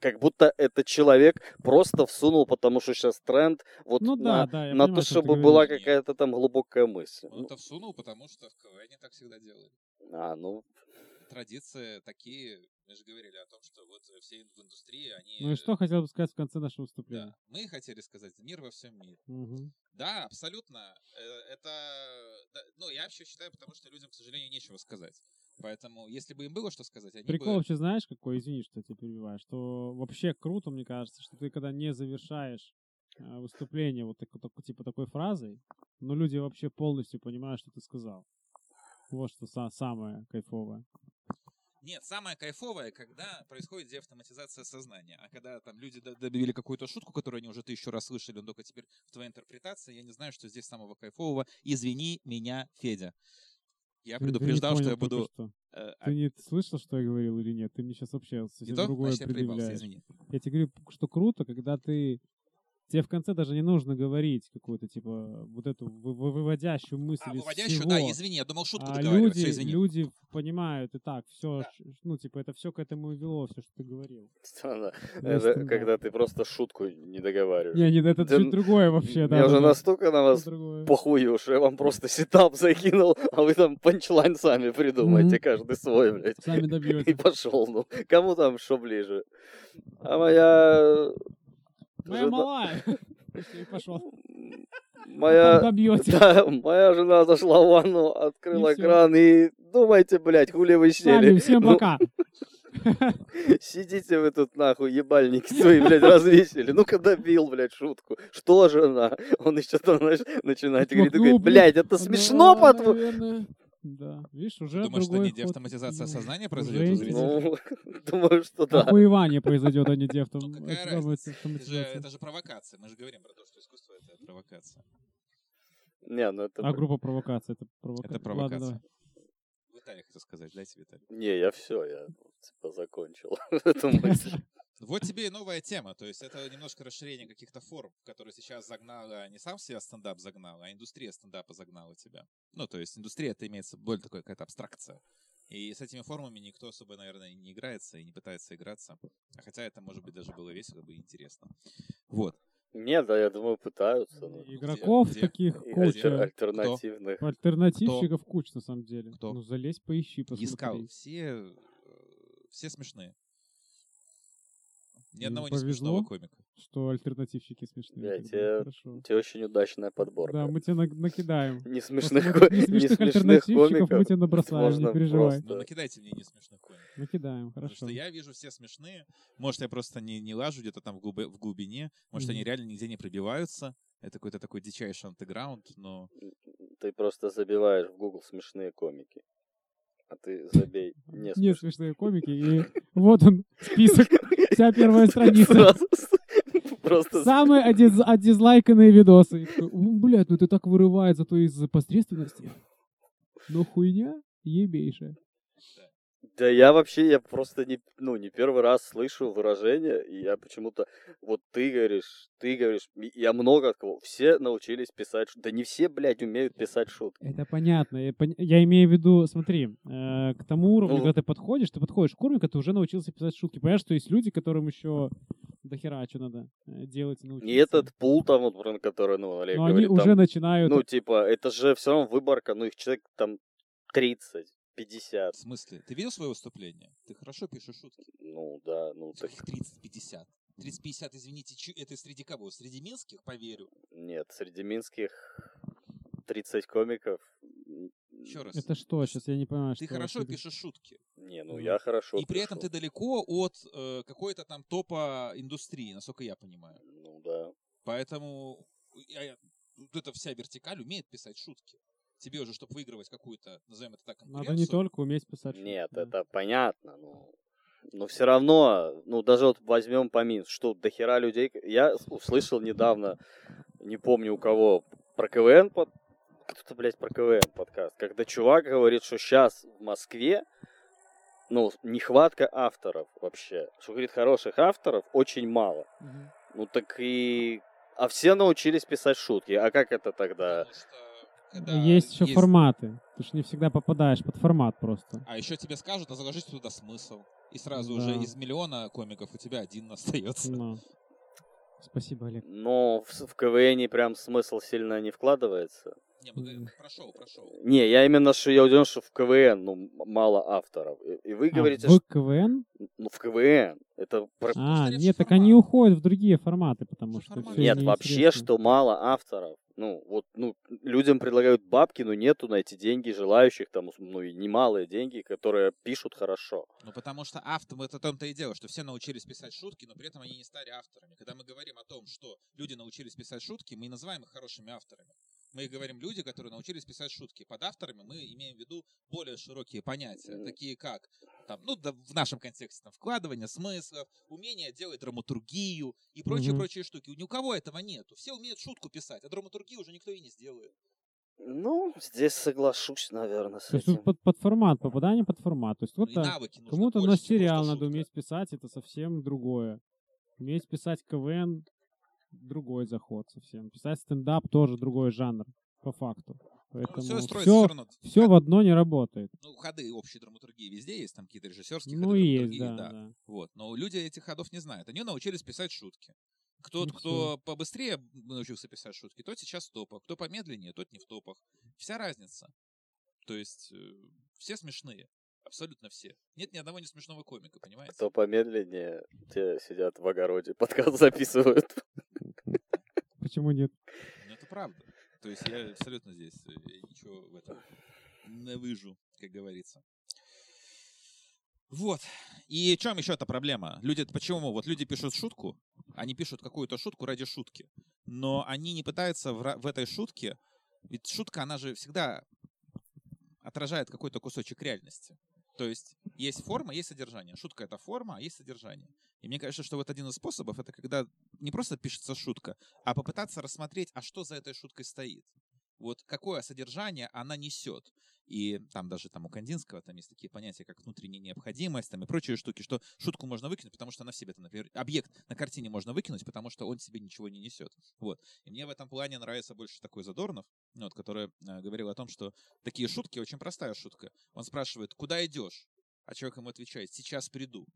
как будто этот человек просто всунул, потому что сейчас тренд вот ну, на, да, да, на то, чтобы была какая-то там глубокая мысль. Он ну. это всунул, потому что в КВН так всегда делали. А, ну... Традиции такие, мы же говорили о том, что вот все в индустрии, они... Ну и что хотел бы сказать в конце нашего выступления? Да, мы хотели сказать мир во всем мире. Угу. Да, абсолютно. Э, это, ну, я вообще считаю, потому что людям, к сожалению, нечего сказать. Поэтому, если бы им было что сказать, они Прикол бы... вообще знаешь какой, извини, что я тебя перебиваю, что вообще круто, мне кажется, что ты когда не завершаешь э, выступление вот так, типа такой фразой, но люди вообще полностью понимают, что ты сказал. Вот что самое кайфовое. Нет, самое кайфовое, когда происходит деавтоматизация сознания. А когда там люди добили какую-то шутку, которую они уже тысячу раз слышали, но только теперь в твоей интерпретации, я не знаю, что здесь самого кайфового. Извини меня, Федя. Я Ты- ты предупреждал, что понял я буду... что. э, а- Ты не слышал, что я говорил или нет? Ты мне сейчас вообще не совсем то? другое Значит, я извини. Я тебе говорю, что круто, когда ты... Тебе в конце даже не нужно говорить какую-то, типа, вот эту вы- вы- выводящую мысль А, из выводящую, всего. да, извини, я думал шутку А люди, все, извини. люди понимают и так, все, Да. ну, типа, это все к этому и вело, все, что ты говорил. Странно. Это стендап. когда ты просто шутку не договариваешь. Не, не, это Да чуть другое вообще, да. Я да, уже да. настолько на вас похую, что я вам просто сетап закинул, а вы там панчлайн сами придумаете, Мгм. каждый свой, блядь. Сами И добьете. пошел, ну. Кому там что ближе? А моя... Моя жена- малая. Пошел. Моя... Да, моя жена зашла в ванну, открыла И кран и думайте, блядь, хули вы сели. всем Ну, пока. Сидите вы тут нахуй, ебальники свои, блядь, развесили. Ну-ка добил, блядь, шутку. Что жена? Он еще там, знаешь, начинает говорить, говорит, блядь, это смешно, по-твоему? Да, видишь, уже Думаешь, что не ход. деавтоматизация сознания уже произойдет у зрителей? Ну, думаю, что да. Охуевание произойдет, а не. Ну, же, это же провокация. Мы же говорим про то, что искусство — это провокация. Не, ну это... А группа провокация, это провокация. Это провокация. Виталий хотел сказать, дайте Виталий. Не, я все, я типа закончил эту мысль. Вот тебе и новая тема. То есть это немножко расширение каких-то форм, которые сейчас загнала, не сам себя стендап загнал, а индустрия стендапа загнала тебя. Ну, то есть индустрия, это имеется более такая какая-то абстракция. И с этими формами никто особо, наверное, не играется и не пытается играться. А хотя это, может быть, даже было весело бы и интересно. Вот. Нет, да, я думаю, пытаются. ну, Игроков где? таких альтер- куча. альтернативных. Альтернативщиков куча, на самом деле. Кто? Ну, залезь, поищи, Искал. посмотри. Все, э, все смешные. Ни одного не повезло. смешного комика. Что альтернативщики смешные. Бля, тогда. те- Хорошо. У тебя очень удачная подборка. Да, мы тебе на- накидаем. Не смешных, ко- не смешных альтернативщиков мы комиков. тебе набросаем, можно не переживай. просто- Ну, накидайте мне не смешных комиков. Накидаем, Потому хорошо. что я вижу все смешные. Может, я просто не, не лажу где-то там в, глубе- в глубине. Может, они реально нигде не пробиваются. Это какой-то такой дичайший андеграунд, но... Ты просто забиваешь в Google смешные комики. А ты забей не Не смешные. смешные комики, и вот он, список, вся первая страница. Просто Самые одиз- отдизлайканные видосы. И такой, «У, Блядь, ну ты так вырывает зато из посредственности. Но хуйня ебейшая. Да я вообще, я просто не, ну, не первый раз слышу выражение, и я почему-то, вот ты говоришь, ты говоришь, я много от кого, все научились писать, ш- да не все, блядь, умеют писать шутки. Это понятно. Я, имею в виду, смотри, э, к тому уровню, Ну. когда ты подходишь, ты подходишь к уровню, когда ты уже научился писать шутки. Понимаешь, что есть люди, которым еще до хера что надо э, делать и научиться. И этот пул там, вот, про который, ну, Олег Но они говорит, уже там, начинают... ну, типа, это же все равно выборка, ну, их человек там 30, 50, В смысле? Ты видел свое выступление? Ты хорошо пишешь шутки. ну, да, ну, так, Таких 30-50. 30-50, извините, чё- это среди кого? Среди минских, поверю. нет, среди минских 30 комиков, Еще раз. Это что сейчас? Я не понимаю, Ты что... хорошо ты- пишешь шутки. не, ну, Мгм. я хорошо И при этом пишу. ты далеко от э, какой-то там топа индустрии, насколько я понимаю. Ну, да. Поэтому я- я- вот эта вся вертикаль умеет писать шутки. Тебе уже, чтобы выигрывать какую-то, назовем это так, конкуренцию. Надо не только уметь писать Нет, да. это понятно, ну. Но все равно, ну, даже вот возьмем по минус, что до хера людей... Я услышал недавно, не помню у кого, про КВН под... Кто-то, блядь, про КВН подкаст. Когда чувак говорит, что сейчас в Москве, ну, нехватка авторов вообще. Что, говорит, хороших авторов очень мало. Мгм. Ну, так и... А все научились писать шутки. А как это тогда? Потому что когда Есть еще форматы. Ты же не всегда попадаешь под формат просто. А еще тебе скажут, а заложите туда смысл. И сразу Да. уже из миллиона комиков у тебя один остается. Ну. Спасибо, Олег. Но в, в КВН прям смысл сильно не вкладывается. Не, мы говорим про шоу, про шоу. Не, я именно, что я удивлен, что в КВН, ну, мало авторов. И, и вы А, говорите, в что, КВН? ну, в КВН, это... про- А, нет, так формат. они уходят в другие форматы, потому Что что Нет, вообще, что мало авторов. Ну, вот, ну, людям предлагают бабки, но нету на эти деньги желающих, там, ну, и немалые деньги, которые пишут хорошо. Ну, потому что автор, это том-то и дело, что все научились писать шутки, но при этом они не стали авторами. Когда мы говорим о том, что люди научились писать шутки, мы называем их хорошими авторами. Мы говорим люди, которые научились писать шутки. Под авторами мы имеем в виду более широкие понятия, Мгм. такие как там, ну, да, в нашем контексте, там, вкладывание смыслов, умение делать драматургию и прочие-прочие штуки. Ни у кого этого нету. Все умеют шутку писать, а драматургию уже никто и не сделает. Ну, здесь соглашусь, наверное, с То есть этим. тут под, под формат, попадание под формат. То есть Ну, нужно кому-то на сериал надо шутка. уметь писать, это совсем другое. Уметь писать КВН другой заход совсем. Писать стендап тоже другой жанр, по факту. Поэтому все строится все, все равно. все в одно не работает. Ну, ходы общей драматургии везде есть, там какие-то режиссерские Ну ходы и есть, драматургии, да, да. Вот. Но люди этих ходов не знают. Они научились писать шутки. Кто, кто побыстрее научился писать шутки, тот сейчас в топах. Кто помедленнее, тот не в топах. Вся разница. То есть э, все смешные. Абсолютно все. Нет ни одного не смешного комика, понимаете? Кто помедленнее, те сидят в огороде, подкаст записывают. Почему нет? Ну, это правда. То есть я абсолютно здесь э, я ничего в этом не выжу, как говорится. Вот. И в чем еще эта проблема? Люди, почему? Вот люди пишут шутку, они пишут какую-то шутку ради шутки, но они не пытаются в, в этой шутке, ведь шутка, она же всегда отражает какой-то кусочек реальности. То есть есть форма, есть содержание. Шутка — это форма, а есть содержание. И мне кажется, что вот один из способов — это когда не просто пишется шутка, а попытаться рассмотреть, а что за этой шуткой стоит. Вот какое содержание она несет. И там даже там у Кандинского там есть такие понятия, как внутренняя необходимость там, и прочие штуки, что шутку можно выкинуть, потому что она в себе, например, объект на картине можно выкинуть, потому что он себе ничего не несет. Вот. И мне в этом плане нравится больше такой Задорнов, ну, вот, который э, говорил о том, что такие шутки, очень простая шутка. Он спрашивает, куда идешь? А человек ему отвечает, сейчас приду.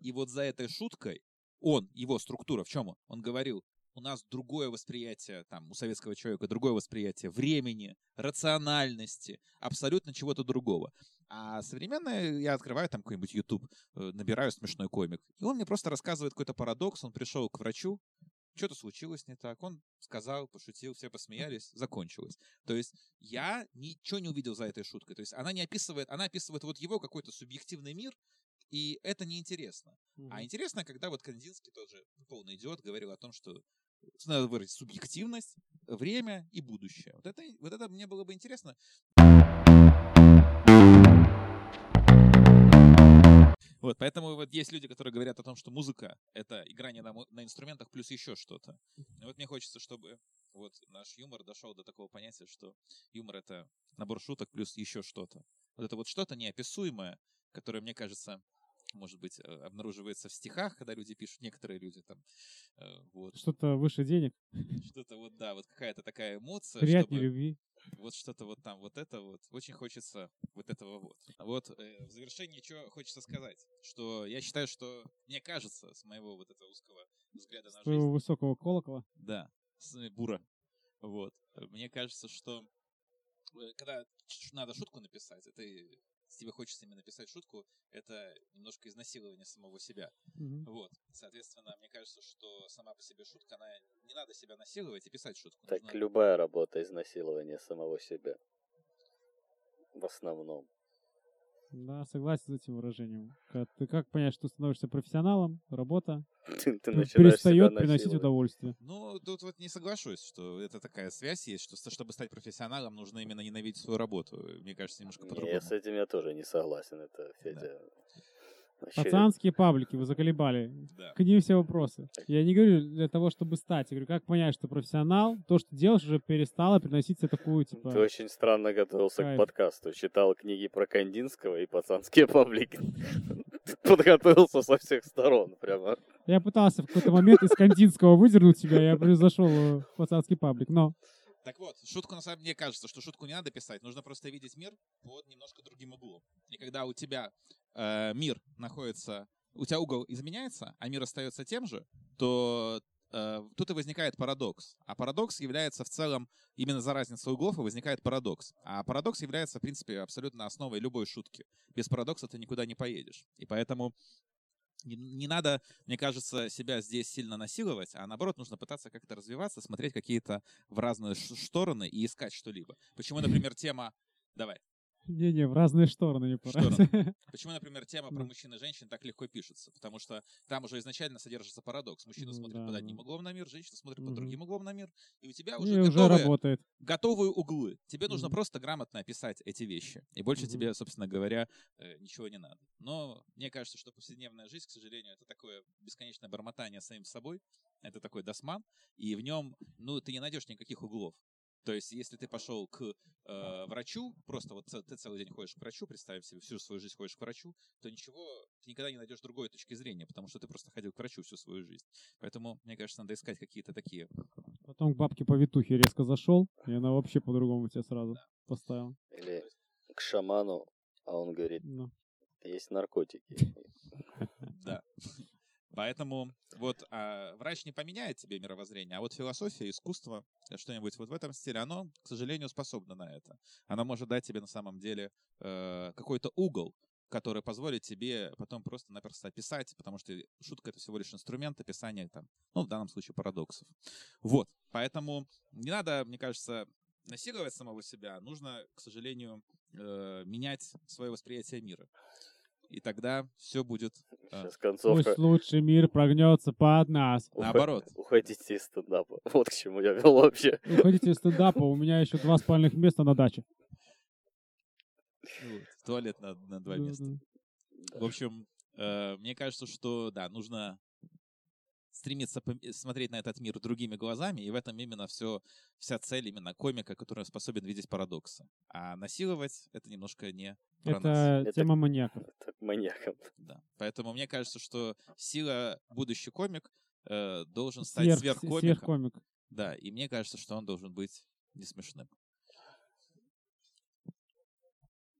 И вот за этой шуткой он, его структура, в чем он? Он говорил, у нас другое восприятие, там, у советского человека другое восприятие времени, рациональности, абсолютно чего-то другого. А современное, я открываю там какой-нибудь YouTube, э, набираю смешной комик, и он мне просто рассказывает какой-то парадокс, он пришел к врачу, что-то случилось не так, он сказал, пошутил, все посмеялись, закончилось. То есть я ничего не увидел за этой шуткой. То есть она не описывает, она описывает вот его какой-то субъективный мир, и это неинтересно. А интересно, когда вот Кандинский тоже полный идиот говорил о том, что надо выразить субъективность, время и будущее. Вот это, вот это мне было бы интересно. Вот, поэтому вот есть люди, которые говорят о том, что музыка — это играние на, на инструментах плюс еще что-то. И вот мне хочется, чтобы вот наш юмор дошел до такого понятия, что юмор — это набор шуток плюс еще что-то. Вот это вот что-то неописуемое, которое, мне кажется, может быть, э, обнаруживается в стихах, когда люди пишут, некоторые люди там, э, вот, Что-то выше денег, что-то вот, да, вот какая-то такая эмоция, приятнее чтобы любви. вот что-то вот там, вот это вот, очень хочется вот этого вот. А Вот э, в завершении что хочется сказать, что я считаю, что, мне кажется, с моего вот этого узкого взгляда на жизнь, высокого колокола. да, с бура, вот, мне кажется, что э, когда надо шутку написать, это если тебе хочется именно написать шутку, это немножко изнасилование самого себя. Мгм. Вот. Соответственно, мне кажется, что сама по себе шутка, она не надо себя насиловать и писать шутку. Так Нужно- любая работа изнасилование самого себя. В основном. Да, согласен с этим выражением. Как- Ты как понять, что становишься профессионалом? Работа Ты, ты перестает приносить удовольствие. Ну, тут вот не соглашусь, что это такая связь есть, что чтобы стать профессионалом, нужно именно ненавидеть свою работу. Мне кажется, немножко Не, по-другому. с этим я тоже не согласен. Это Федя. Пацанские паблики, вы заколебали. Да. К ним все вопросы. Я не говорю для того, чтобы стать. Я говорю, как понять, что профессионал, то, что делаешь, уже перестало приносить тебе такую, типа... Ты очень странно готовился Кайф. к подкасту. Читал книги про Кандинского и пацанские паблики. Подготовился со всех сторон. Прямо. Я пытался в какой-то момент из Кандинского выдернуть себя, я произошел в пацанский паблик, но... Так вот, шутку на самом деле кажется, что шутку не надо писать, нужно просто видеть мир под немножко другим углом. И когда у тебя э, мир находится, у тебя угол изменяется, а мир остается тем же, то э, тут и возникает парадокс. А парадокс является в целом именно за разницей углов и возникает парадокс. А парадокс является, в принципе, абсолютно основой любой шутки. Без парадокса ты никуда не поедешь. И поэтому не, не надо, мне кажется, себя здесь сильно насиловать, а наоборот нужно пытаться как-то развиваться, смотреть какие-то в разные стороны и искать что-либо. Почему, например, тема... Давай. Не-не, в разные стороны не пора. Стороны. Почему, например, тема про мужчин и женщин так легко пишется? Потому что там уже изначально содержится парадокс. Мужчина смотрит да, под одним углом на мир, женщина смотрит под другим углом на мир, и у тебя И уже уже готовые, работает. готовые углы. Тебе нужно просто грамотно описать эти вещи. И больше тебе, собственно говоря, э, ничего не надо. Но мне кажется, что повседневная жизнь, к сожалению, это такое бесконечное бормотание самим собой. Это такой досман. И в нем, ну, ты не найдешь никаких углов. То есть, если ты пошел к э, врачу, просто вот ты целый день ходишь к врачу, представим себе, всю свою жизнь ходишь к врачу, то ничего, ты никогда не найдешь другой точки зрения, потому что ты просто ходил к врачу всю свою жизнь. Поэтому, мне кажется, надо искать какие-то такие Потом к бабке повитухе резко зашел, и она вообще по-другому тебя сразу поставила. Или к шаману, а он говорит, Ну. есть наркотики. Да. Поэтому вот а, врач не поменяет тебе мировоззрение, а вот философия, искусство, э, что-нибудь вот в этом стиле, оно, к сожалению, способно на это. Оно может дать тебе на самом деле э, какой-то угол, который позволит тебе потом просто-напросто описать, потому что шутка — это всего лишь инструмент описания, там, ну, в данном случае, парадоксов. Вот, поэтому не надо, мне кажется, насиловать самого себя, нужно, к сожалению, э, менять свое восприятие мира. И тогда все будет а, Сейчас концовка. Пусть лучший мир прогнется под нас. Наоборот. Уходите из стендапа. Вот к чему я вел вообще. Уходите из стендапа, у меня еще два спальных места на даче. Ну, вот, туалет на, на два места. да. В общем, э, мне кажется, что да, нужно стремиться пом- э, смотреть на этот мир другими глазами, и в этом именно все, вся цель именно комика, который способен видеть парадоксы. А насиловать это немножко не про нас. Это Это- тема маньяков. Так маньяком. Да. Поэтому мне кажется, что сила будущий комик э, должен стать Сверх, сверхкомиком. сверхкомик. Да, и мне кажется, что он должен быть не смешным.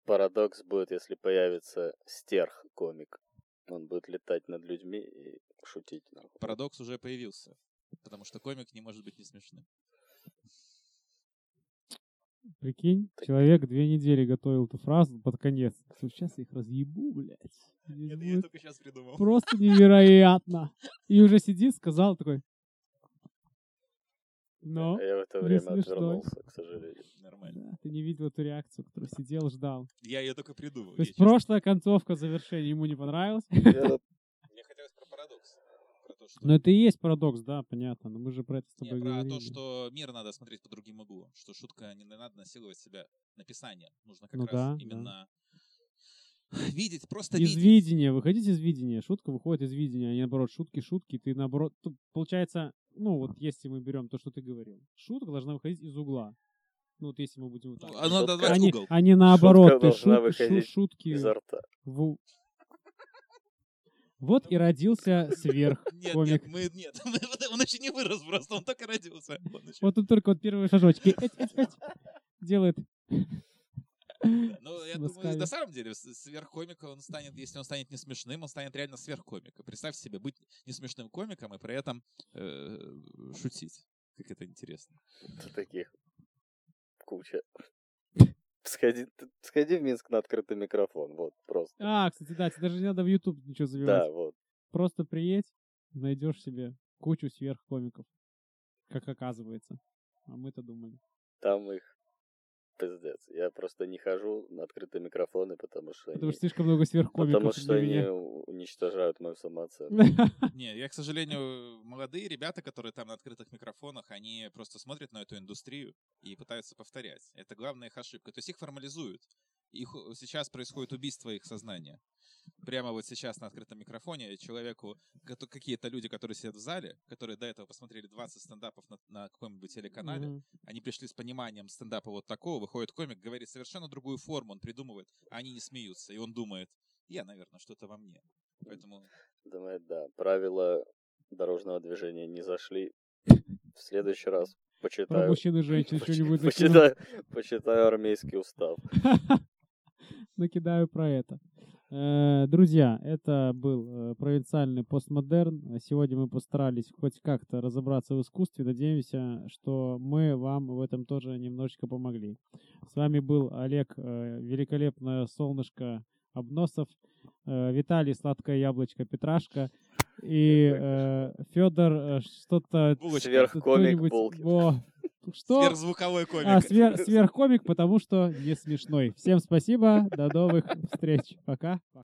Парадокс будет, если появится стерх-комик. Он будет летать над людьми и шутить. нахуй. Парадокс уже появился, потому что комик не может быть не смешным. Прикинь, Так. человек две недели готовил эту фразу под конец. Сейчас я их разъебу, блядь. Здесь Это будет я только сейчас придумал. Просто невероятно. И уже сидит, сказал такой. Но, я в это время отвернулся, к сожалению. Нормально. да, ты не видел эту реакцию, которую сидел, ждал. Я ее только придумал. То есть я честно. прошлая концовка завершения ему не понравилась. Я Мне хотелось про парадокс. Про то, что... Но это и есть парадокс, да, понятно. Но мы же про это с Не, тобой про говорили. то, что мир надо смотреть по другим углом. Что шутка не надо насиловать себя написанием. Нужно как Ну раз да, да. именно видеть, просто Из видеть. видения, выходить из видения. Шутка выходит из видения, а не наоборот, шутки, шутки. Ты наоборот, тут получается, ну вот если мы берем то, что ты говорил, шутка должна выходить из угла. Ну вот если мы будем вот так. А надо Шутка. а, не, угол. а не наоборот, Шутка ты шут- шутки изо рта. в- Вот и родился сверх Нет, комик. нет, мы, нет, он еще не вырос просто, он только родился. Он еще- Вот тут только вот первые шажочки эть, эть, эть, делает. Ну, я думаю, на самом деле, сверхкомика он станет, если он станет не смешным, он станет реально сверхкомиком. Представь себе, быть не смешным комиком и при этом э, шутить. Как это интересно. Таких куча. Сходи, сходи в Минск на открытый микрофон. Вот, просто. А, кстати, да, тебе даже не надо в YouTube ничего забивать. Да, вот. Просто приедь, найдешь себе кучу сверхкомиков. Как оказывается. А мы-то думали. Там их пиздец. Я просто не хожу на открытые микрофоны, потому что Потому они, что слишком много сверхкомиков потому что для они меня. уничтожают мою самооценку. Не, я, к сожалению, молодые ребята, которые там на открытых микрофонах, они просто смотрят на эту индустрию и пытаются повторять. Это главная их ошибка. То есть их формализуют. Их у- сейчас происходит убийство их сознания. Прямо вот сейчас на открытом микрофоне человеку, какие-то люди, которые сидят в зале, которые до этого посмотрели 20 стендапов на, на каком-нибудь телеканале, Мгм. они пришли с пониманием стендапа вот такого, выходит комик, говорит совершенно другую форму, он придумывает, а они не смеются. И он думает, я, наверное, что-то во мне. Поэтому Думает, да, правила дорожного движения не зашли. В следующий раз Про почитаю. мужчин и женщин почи- что-нибудь почитаю, почитаю армейский устав. накидаю про это. Э, Друзья, это был э, провинциальный постмодерн. Сегодня мы постарались хоть как-то разобраться в искусстве. Надеемся, что мы вам в этом тоже немножечко помогли. С вами был Олег, э, великолепное солнышко Обносов, Виталий, сладкое яблочко Петрашка и Федор, что-то. Сверхкомик Булкин. Что... Сверхзвуковой комик. А, свер- сверхкомик, потому что не смешной. Всем спасибо, до новых встреч. Пока.